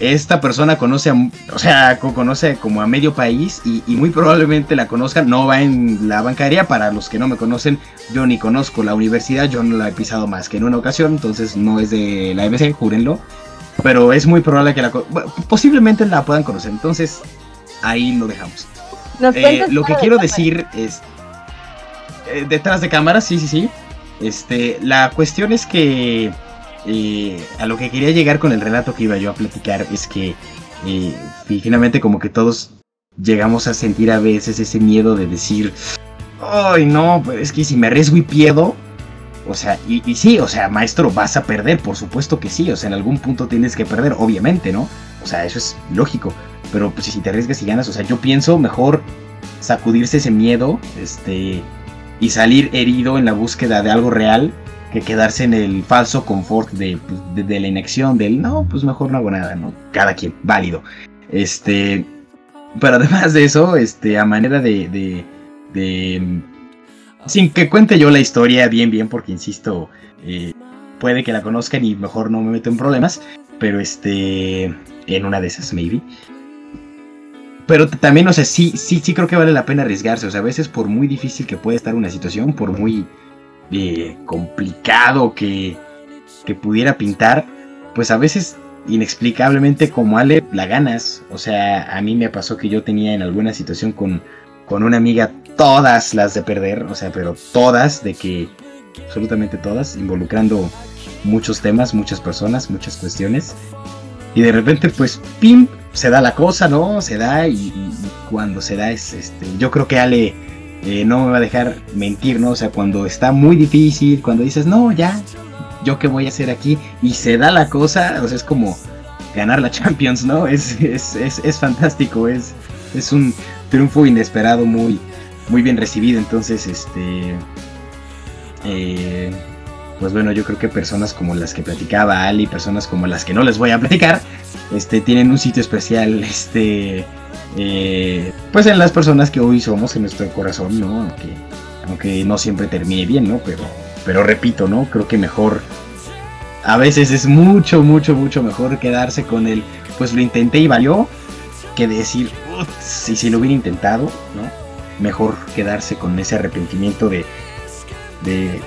esta persona conoce, a, o sea, conoce como a medio país y, muy probablemente la conozcan. No va en la bancaria, para los que no me conocen, yo ni conozco la universidad, yo no la he pisado más que en una ocasión, entonces no es de la EBC, júrenlo. Pero es muy probable que la, posiblemente la puedan conocer, entonces ahí lo dejamos. Eh, lo que quiero decir es, eh, detrás de cámara, sí, sí, sí. Este, la cuestión es que eh, a lo que quería llegar con el relato que iba yo a platicar es que finalmente como que todos llegamos a sentir a veces ese miedo de decir, ay no, pues es que si me arriesgo y pierdo, o sea, y, y, sí, o sea, maestro, vas a perder, por supuesto que sí, o sea, en algún punto tienes que perder, obviamente, ¿no? O sea, eso es lógico, pero pues si te arriesgas y ganas, o sea, yo pienso mejor sacudirse ese miedo, este, y salir herido en la búsqueda de algo real que quedarse en el falso confort de, pues, de, la inacción, del no, pues mejor no hago nada, ¿no? Cada quien, válido. Este, pero además de eso, este, a manera de, de, de sin que cuente yo la historia bien, bien, porque insisto, eh, puede que la conozcan y mejor no me meto en problemas, pero este, en una de esas, maybe. Pero también, o sea, sí, sí, sí creo que vale la pena arriesgarse. O sea, a veces por muy difícil que pueda estar una situación, por muy eh, complicado que, que pudiera pintar, pues a veces inexplicablemente como Ale la ganas. O sea, a mí me pasó que yo tenía en alguna situación con, con una amiga todas las de perder, o sea, pero todas, de que absolutamente todas, involucrando muchos temas, muchas personas, muchas cuestiones. Y de repente, pues, pim, se da la cosa, ¿no? Se da y, cuando se da es, este, yo creo que Ale eh, no me va a dejar mentir, ¿no? O sea, cuando está muy difícil, cuando dices, no, ya, yo qué voy a hacer aquí, y se da la cosa, o sea, es como ganar la Champions, ¿no? Es, es, es, es fantástico, es, es un triunfo inesperado, muy, muy bien recibido, entonces, este... Eh, pues bueno, yo creo que personas como las que platicaba Ali, personas como las que no les voy a platicar, este, tienen un sitio especial, este, eh, pues en las personas que hoy somos en nuestro corazón, ¿no? Aunque, aunque no siempre termine bien, ¿no? Pero, pero repito, ¿no? Creo que mejor, a veces es mucho, mucho, mucho mejor quedarse con el, pues lo intenté y valió, que decir, si si lo hubiera intentado, ¿no? Mejor quedarse con ese arrepentimiento de, de,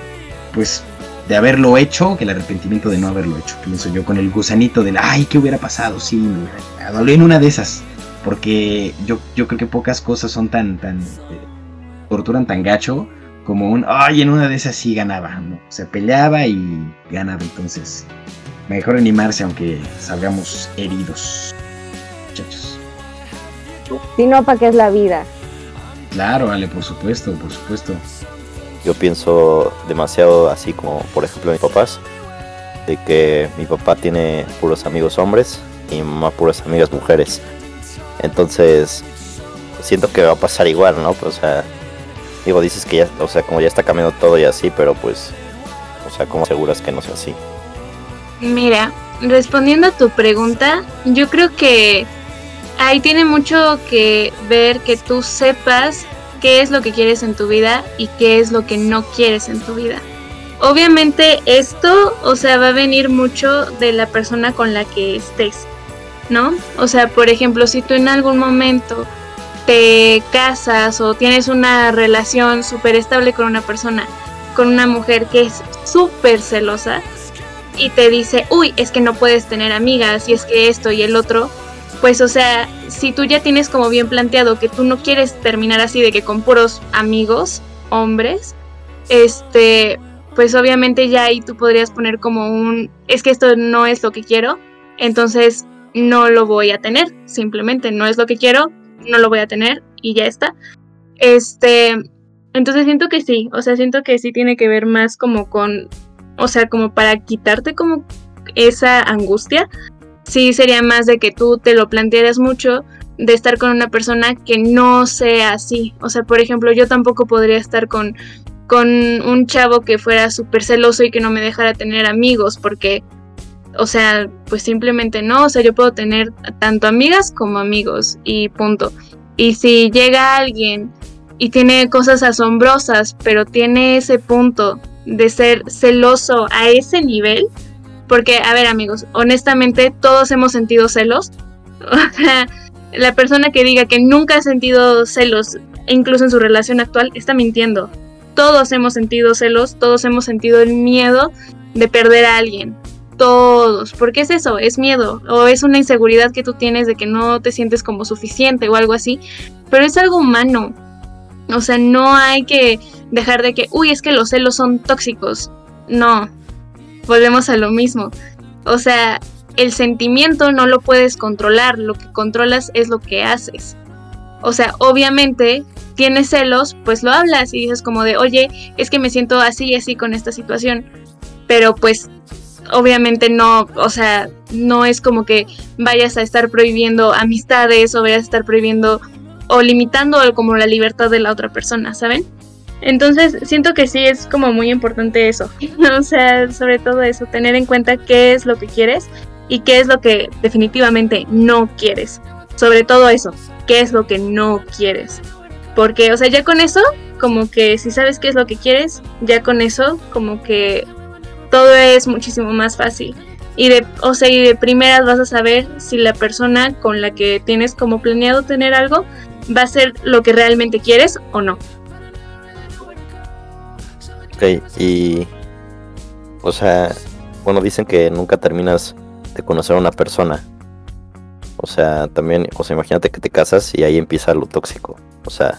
pues de haberlo hecho que el arrepentimiento de no haberlo hecho. Pienso yo con el gusanito del, ay, ¿qué hubiera pasado? Sí, me dolió en una de esas. Porque yo, yo creo que pocas cosas son tan, tan, eh, torturan tan gacho como un, ay, en una de esas sí ganaba. ¿no? Se peleaba y ganaba. Entonces, mejor animarse aunque salgamos heridos, muchachos. Si no, ¿para qué es la vida? Claro, vale, por supuesto, por supuesto yo pienso demasiado así como por ejemplo mis papás de que mi papá tiene puros amigos hombres y mi mamá puras amigas mujeres. Entonces siento que va a pasar igual no pues, o sea digo dices que ya o sea como ya está cambiando todo y así pero pues o sea cómo aseguras que no sea así mira respondiendo a tu pregunta yo creo que ahí tiene mucho que ver que tú sepas qué es lo que quieres en tu vida y qué es lo que no quieres en tu vida. Obviamente esto, o sea, va a venir mucho de la persona con la que estés, ¿no? O sea, por ejemplo, si tú en algún momento te casas o tienes una relación súper estable con una persona, con una mujer que es súper celosa y te dice, uy, es que no puedes tener amigas y es que esto y el otro, pues o sea, si tú ya tienes como bien planteado que tú no quieres terminar así de que con puros amigos, hombres, este, pues obviamente ya ahí tú podrías poner como un, es que esto no es lo que quiero, entonces no lo voy a tener, simplemente no es lo que quiero, no lo voy a tener y ya está. Este, entonces siento que sí, o sea, siento que sí tiene que ver más como con, o sea, como para quitarte como esa angustia, sí sería más de que tú te lo plantearas mucho de estar con una persona que no sea así. O sea, por ejemplo, yo tampoco podría estar con, con un chavo que fuera súper celoso y que no me dejara tener amigos, porque, o sea, pues simplemente no. O sea, yo puedo tener tanto amigas como amigos y punto. Y si llega alguien y tiene cosas asombrosas, pero tiene ese punto de ser celoso a ese nivel, porque, a ver amigos, honestamente todos hemos sentido celos. O sea, la persona que diga que nunca ha sentido celos, incluso en su relación actual, está mintiendo. Todos hemos sentido celos, todos hemos sentido el miedo de perder a alguien. Todos. ¿Por qué es eso? Es miedo. O es una inseguridad que tú tienes de que no te sientes como suficiente o algo así. Pero es algo humano. O sea, no hay que dejar de que, uy, es que los celos son tóxicos. No, volvemos a lo mismo. O sea, el sentimiento no lo puedes controlar, lo que controlas es lo que haces. O sea, obviamente tienes celos, pues lo hablas y dices como de, oye, es que me siento así y así con esta situación. Pero pues obviamente no, o sea, no es como que vayas a estar prohibiendo amistades o vayas a estar prohibiendo o limitando como la libertad de la otra persona, ¿saben? Entonces, siento que sí es como muy importante eso. o sea, sobre todo eso, tener en cuenta qué es lo que quieres y qué es lo que definitivamente no quieres. Sobre todo eso, qué es lo que no quieres. Porque, o sea, ya con eso, como que si sabes qué es lo que quieres, ya con eso, como que todo es muchísimo más fácil. Y de, o sea, y de primeras vas a saber si la persona con la que tienes como planeado tener algo va a ser lo que realmente quieres o no y. O sea, bueno, dicen que nunca terminas de conocer a una persona. O sea, también, o sea, imagínate que te casas y ahí empieza lo tóxico. O sea,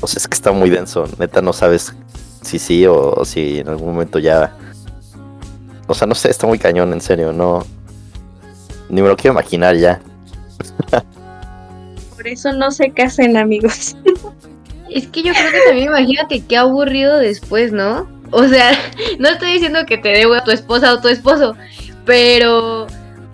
o sea, es que está muy denso. Neta, no sabes si sí o, si en algún momento ya. O sea, no sé, está muy cañón, en serio, no. Ni me lo quiero imaginar ya. Por eso no se casen, amigos. Es que yo creo que también imagínate qué aburrido después, ¿no? O sea, no estoy diciendo que te dé a tu esposa o tu esposo, pero,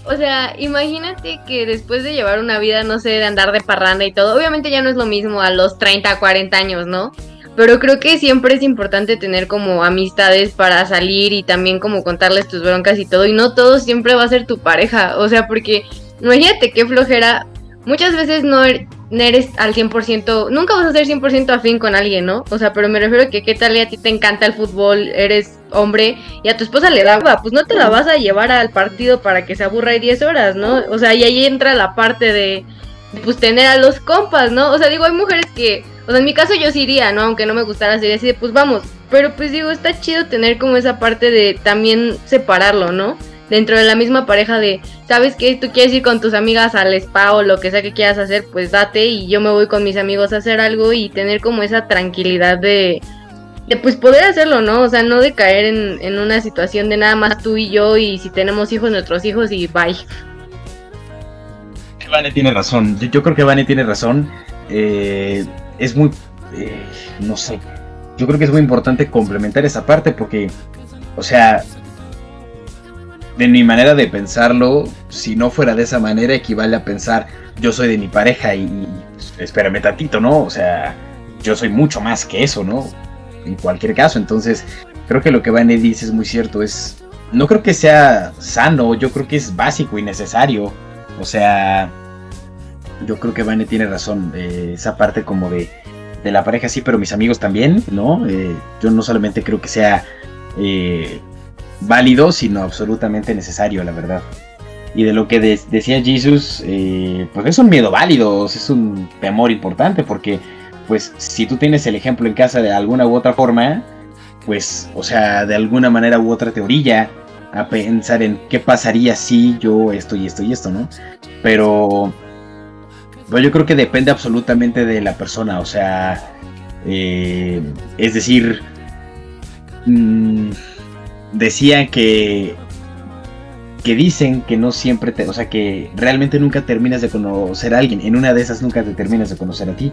o sea, imagínate que después de llevar una vida, no sé, de andar de parranda y todo, obviamente ya no es lo mismo a los 30, 40 años, ¿no? Pero creo que siempre es importante tener como amistades para salir y también como contarles tus broncas y todo. Y no todo siempre va a ser tu pareja. O sea, porque imagínate qué flojera. Muchas veces no, er, eres al 100%, nunca vas a ser 100% afín con alguien, ¿no? O sea, pero me refiero a que qué tal y a ti te encanta el fútbol, eres hombre y a tu esposa le da, pues no te la vas a llevar al partido para que se aburra y 10 horas, ¿no? O sea, y ahí entra la parte de, pues tener a los compas, ¿no? O sea, digo, hay mujeres que, o sea, en mi caso yo sí iría, ¿no? Aunque no me gustara, sería así de, pues vamos, pero pues digo, está chido tener como esa parte de también separarlo, ¿no? Dentro de la misma pareja de, ¿sabes qué? Tú quieres ir con tus amigas al spa o lo que sea que quieras hacer, pues date y yo me voy con mis amigos a hacer algo y tener como esa tranquilidad de, de pues poder hacerlo, ¿no? O sea, no de caer en, en una situación de nada más tú y yo y si tenemos hijos, nuestros hijos y bye. Vane tiene razón, yo, creo que Vane tiene razón. Eh, es muy, eh, no sé, yo creo que es muy importante complementar esa parte porque, o sea, de mi manera de pensarlo, si no fuera de esa manera, equivale a pensar yo soy de mi pareja y, pues, espérame tantito, ¿no? O sea, yo soy mucho más que eso, ¿no? En cualquier caso, entonces creo que lo que Vane dice es muy cierto, es no creo que sea sano, yo creo que es básico y necesario. O sea, yo creo que Vane tiene razón, eh, esa parte como de, de la pareja sí, pero mis amigos también, ¿no? Eh, yo no solamente creo que sea eh, válido, sino absolutamente necesario, la verdad. Y de lo que decía Jesus, eh, pues es un miedo válido, es un temor importante, porque pues si tú tienes el ejemplo en casa de alguna u otra forma, pues, o sea, de alguna manera u otra te orilla a pensar en qué pasaría si yo esto y esto y esto, ¿no? Pero pues yo creo que depende absolutamente de la persona, o sea, eh, es decir, mm, decía que que dicen que no siempre te, o sea, que realmente nunca terminas de conocer a alguien. En una de esas nunca te terminas de conocer a ti.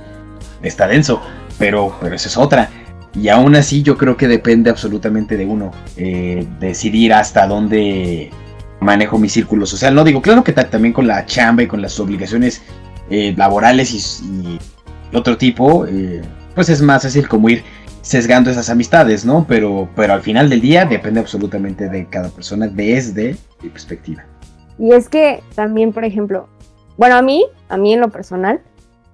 Está denso, pero, pero esa es otra. Y aún así yo creo que depende absolutamente de uno eh, decidir hasta dónde manejo mi círculo social. No digo, claro que también con la chamba y con las obligaciones eh, laborales y, otro tipo, eh, pues es más fácil como ir sesgando esas amistades, ¿no? Pero, pero al final del día depende absolutamente de cada persona desde mi perspectiva. Y es que también, por ejemplo, bueno, a mí, a mí en lo personal,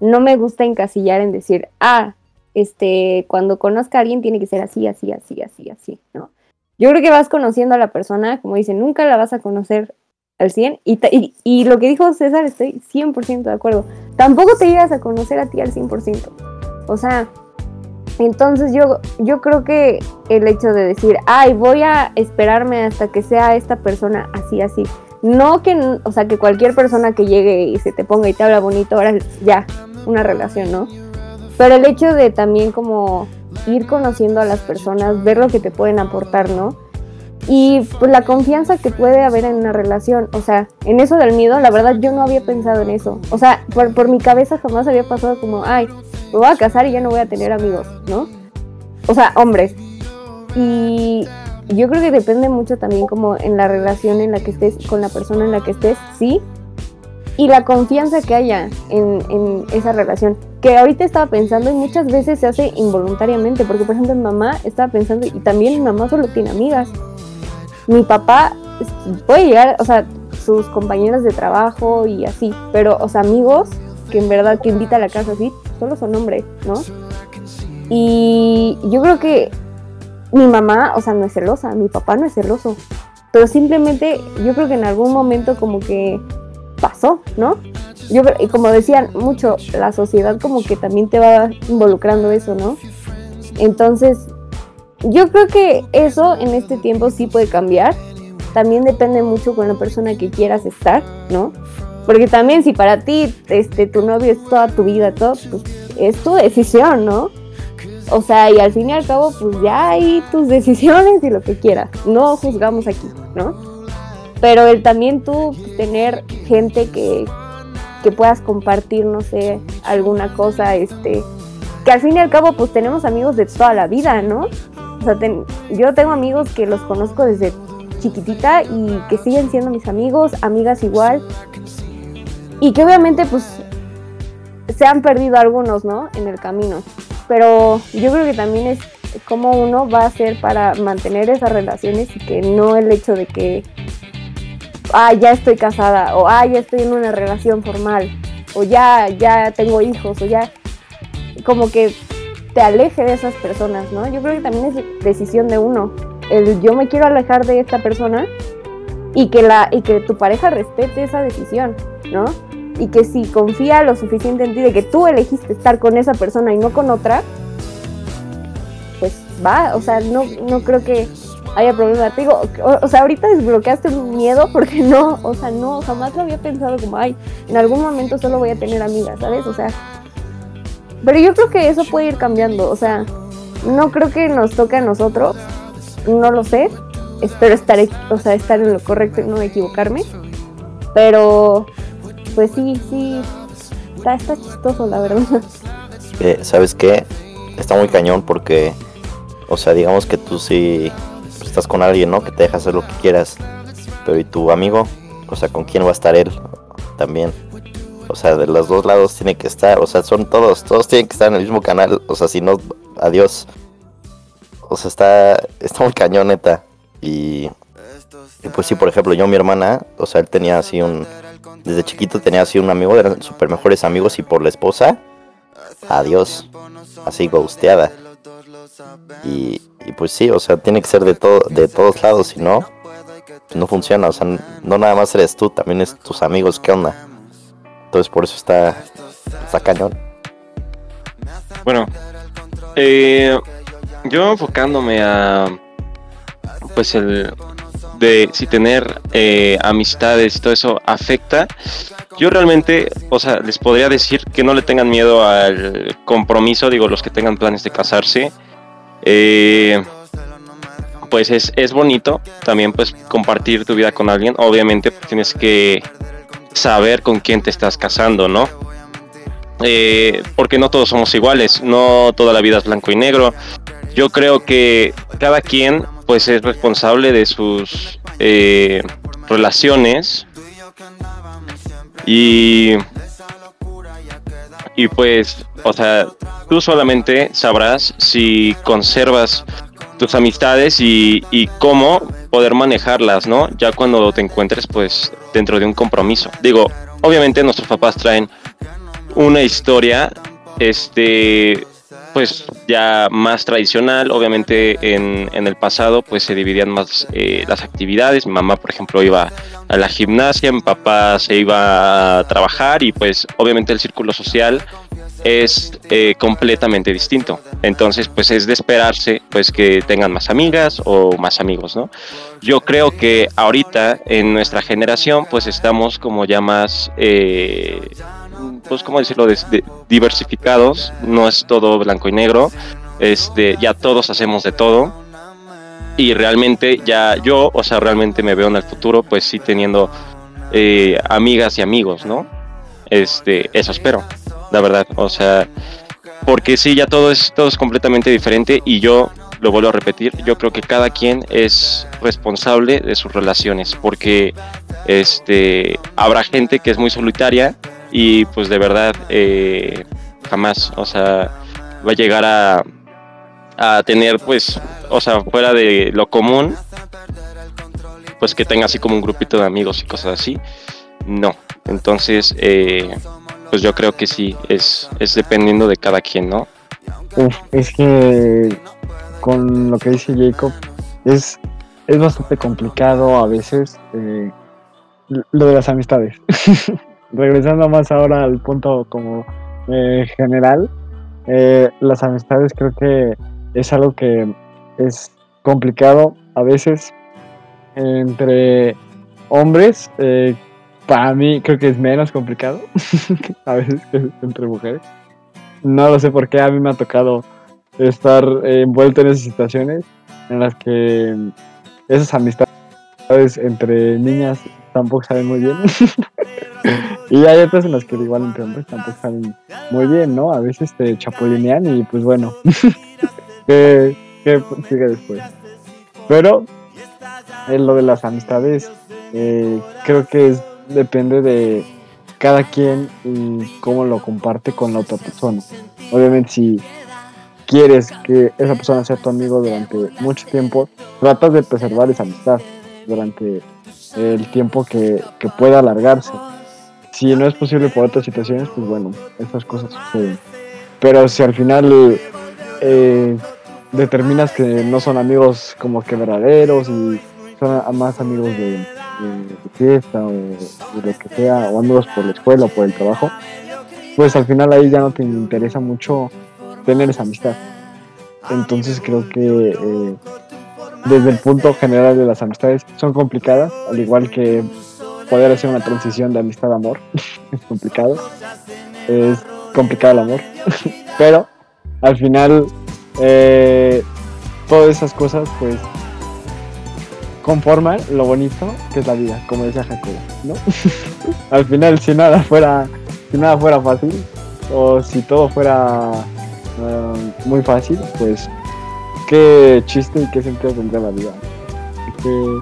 no me gusta encasillar en decir, ah, este, cuando conozca a alguien tiene que ser así, así, así, así, así, ¿no? Yo creo que vas conociendo a la persona, como dicen, nunca la vas a conocer al 100. Y, y, y lo que dijo César, estoy 100% de acuerdo. Tampoco te llegas a conocer a ti al 100%. O sea, entonces yo, yo creo que el hecho de decir, ay, voy a esperarme hasta que sea esta persona así, así. No que, o sea, que cualquier persona que llegue y se te ponga y te habla bonito, ahora ya, una relación, ¿no? Pero el hecho de también como ir conociendo a las personas, ver lo que te pueden aportar, ¿no? Y pues la confianza que puede haber en una relación, o sea, en eso del miedo, la verdad yo no había pensado en eso. O sea, por, por mi cabeza jamás había pasado como, ay, me voy a casar y ya no voy a tener amigos, ¿no? O sea, hombres. Y yo creo que depende mucho también como en la relación en la que estés, con la persona en la que estés, sí. Y la confianza que haya en, en esa relación. Que ahorita estaba pensando y muchas veces se hace involuntariamente. Porque, por ejemplo, mi mamá estaba pensando, y también mi mamá solo tiene amigas. Mi papá puede llegar, o sea, sus compañeras de trabajo y así. Pero, o sea, amigos que en verdad que invita a la casa así, solo son hombres, ¿no? Y yo creo que mi mamá, o sea, no es celosa, mi papá no es celoso, pero simplemente yo creo que en algún momento como que pasó, ¿no? Yo y como decían mucho, la sociedad como que también te va involucrando eso, ¿no? Entonces, yo creo que eso en este tiempo sí puede cambiar. También depende mucho con la persona que quieras estar, ¿no? Porque también si para ti este, tu novio es toda tu vida, todo, pues es tu decisión, ¿no? O sea, y al fin y al cabo, pues ya hay tus decisiones y lo que quieras. No juzgamos aquí, ¿no? Pero el también tú tener gente que, que puedas compartir, no sé, alguna cosa, este, que al fin y al cabo, pues tenemos amigos de toda la vida, ¿no? O sea, yo tengo amigos que los conozco desde chiquitita y que siguen siendo mis amigos, amigas igual, y que obviamente pues se han perdido algunos, ¿no? En el camino. Pero yo creo que también es como uno va a hacer para mantener esas relaciones y que no el hecho de que, ah, ya estoy casada, o ah, ya estoy en una relación formal, o ya, ya tengo hijos, o ya, como que te aleje de esas personas, ¿no? Yo creo que también es decisión de uno. El yo me quiero alejar de esta persona y que, la, y que tu pareja respete esa decisión, ¿no? Y que si confía lo suficiente en ti de que tú elegiste estar con esa persona y no con otra, pues va, o sea, no, no creo que haya problema. Te digo, o, sea, ahorita desbloqueaste un miedo porque no, o sea, no, jamás lo había pensado como, ay, en algún momento solo voy a tener amigas, ¿sabes? O sea, pero yo creo que eso puede ir cambiando, o sea, no creo que nos toque a nosotros, no lo sé, espero estar, o sea, estar en lo correcto y no equivocarme, pero pues sí, sí, está, está chistoso, la verdad. Eh, ¿Sabes qué? Está muy cañón porque, o sea, digamos que tú sí estás con alguien, ¿no? Que te deja hacer lo que quieras, pero ¿y tu amigo? O sea, ¿con quién va a estar él también? O sea, de los dos lados tiene que estar, o sea, son todos, todos tienen que estar en el mismo canal, o sea, si no, adiós. O sea, está, está muy cañón, neta. Y, y pues sí, por ejemplo, yo, mi hermana, o sea, él tenía así un, desde chiquito tenía así un amigo, eran super mejores amigos y por la esposa, adiós, así gusteada. Y, pues sí, o sea, tiene que ser de todo, de todos lados, si no, no funciona, o sea, no nada más eres tú, también es tus amigos, ¿qué onda? Entonces por eso está, está cañón. Bueno, eh, yo enfocándome a pues el de si tener eh, amistades y todo eso afecta, yo realmente, o sea, les podría decir que no le tengan miedo al compromiso, digo, los que tengan planes de casarse. Eh, pues es, es bonito también pues compartir tu vida con alguien. Obviamente pues, tienes que saber con quién te estás casando, ¿no? Eh, porque no todos somos iguales, no toda la vida es blanco y negro. Yo creo que cada quien pues es responsable de sus eh, relaciones y y pues, o sea, tú solamente sabrás si conservas tus amistades y, y, cómo poder manejarlas, ¿no? Ya cuando te encuentres pues dentro de un compromiso. Digo, obviamente nuestros papás traen una historia, este, pues ya más tradicional, obviamente en, en el pasado pues se dividían más eh, las actividades, mi mamá por ejemplo iba a la gimnasia, mi papá se iba a trabajar y pues obviamente el círculo social es eh, completamente distinto. Entonces, pues es de esperarse pues que tengan más amigas o más amigos, ¿no? Yo creo que ahorita en nuestra generación pues estamos como ya más, eh, pues cómo decirlo, diversificados, no es todo blanco y negro, este, ya todos hacemos de todo y realmente ya yo, o sea, realmente me veo en el futuro pues sí teniendo eh, amigas y amigos, ¿no? Este, eso espero la verdad. O sea, porque sí, ya todo es, todo es completamente diferente y yo lo vuelvo a repetir, yo creo que cada quien es responsable de sus relaciones, porque este habrá gente que es muy solitaria y pues de verdad eh, jamás, o sea, va a llegar a, a tener pues, o sea, fuera de lo común, pues que tenga así como un grupito de amigos y cosas así. No, entonces eh, pues yo creo que sí, es, es dependiendo de cada quien, ¿no? Uf, es que con lo que dice Jacob, es, es bastante complicado a veces eh, lo de las amistades. Regresando más ahora al punto como eh, general, eh, las amistades creo que es algo que es complicado a veces entre hombres para mí creo que es menos complicado a veces que entre mujeres. No lo sé por qué a mí me ha tocado estar envuelto en esas situaciones en las que esas amistades entre niñas tampoco saben muy bien. y hay otras en las que igual entre hombres tampoco saben muy bien, ¿no? A veces te chapulinean y pues bueno, ¿qué, sigue después? Pero lo de las amistades, eh, creo que es depende de cada quien y cómo lo comparte con la otra persona. Obviamente si quieres que esa persona sea tu amigo durante mucho tiempo, tratas de preservar esa amistad durante el tiempo que, pueda alargarse. Si no es posible por otras situaciones, pues bueno, esas cosas suceden. Pero si al final eh, determinas que no son amigos como que verdaderos y son más amigos de, fiesta o de lo que sea, o amigos por la escuela o por el trabajo, pues al final ahí ya no te interesa mucho tener esa amistad. Entonces creo que eh, desde el punto general de las amistades son complicadas, al igual que poder hacer una transición de amistad a amor, es complicado, es complicado el amor, pero al final eh, todas esas cosas pues conforman lo bonito que es la vida, como decía Jacobo, ¿no? Al final, si nada fuera, si nada fuera fácil, o si todo fuera eh, muy fácil, pues qué chiste y qué sentido tendría la vida. Qué,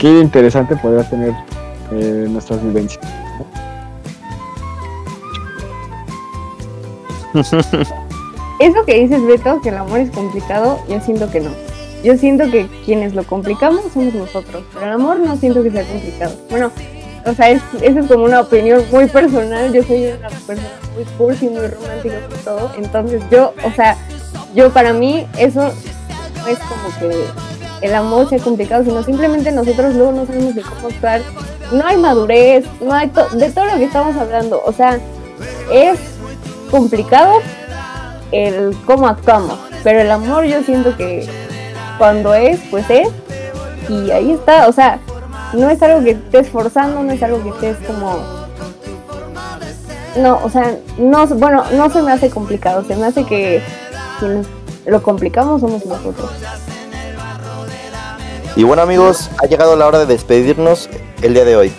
qué interesante podría tener eh, nuestras vivencias. Eso que dices, Beto, que el amor es complicado, yo siento que no. Yo siento que quienes lo complicamos somos nosotros, pero el amor no siento que sea complicado. Bueno, o sea, es, eso es como una opinión muy personal. Yo soy una persona muy cursi, muy romántica y todo. Entonces yo, o sea, yo para mí eso es como que el amor sea complicado, sino simplemente nosotros luego no sabemos de cómo actuar. No hay madurez, no hay de todo lo que estamos hablando. O sea, es complicado el cómo actuamos, pero el amor yo siento que cuando es, pues es. Y ahí está, o sea, no es algo que estés forzando, no es algo que estés como... No, o sea, no, bueno, no se me hace complicado, se me hace que lo complicamos somos nosotros. Y bueno amigos, ha llegado la hora de despedirnos el día de hoy.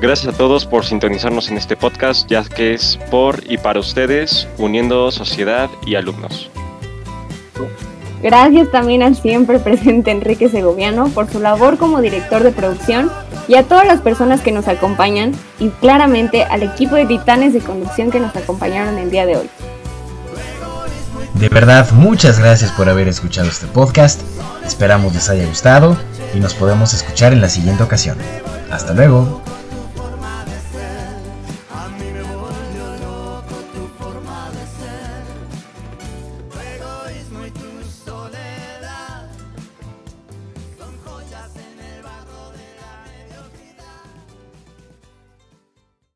Gracias a todos por sintonizarnos en este podcast, ya que es por y para ustedes, uniendo sociedad y alumnos. Gracias también al siempre presente Enrique Segoviano por su labor como director de producción y a todas las personas que nos acompañan y claramente al equipo de titanes de conducción que nos acompañaron el día de hoy. De verdad, muchas gracias por haber escuchado este podcast. Esperamos les haya gustado y nos podemos escuchar en la siguiente ocasión. Hasta luego.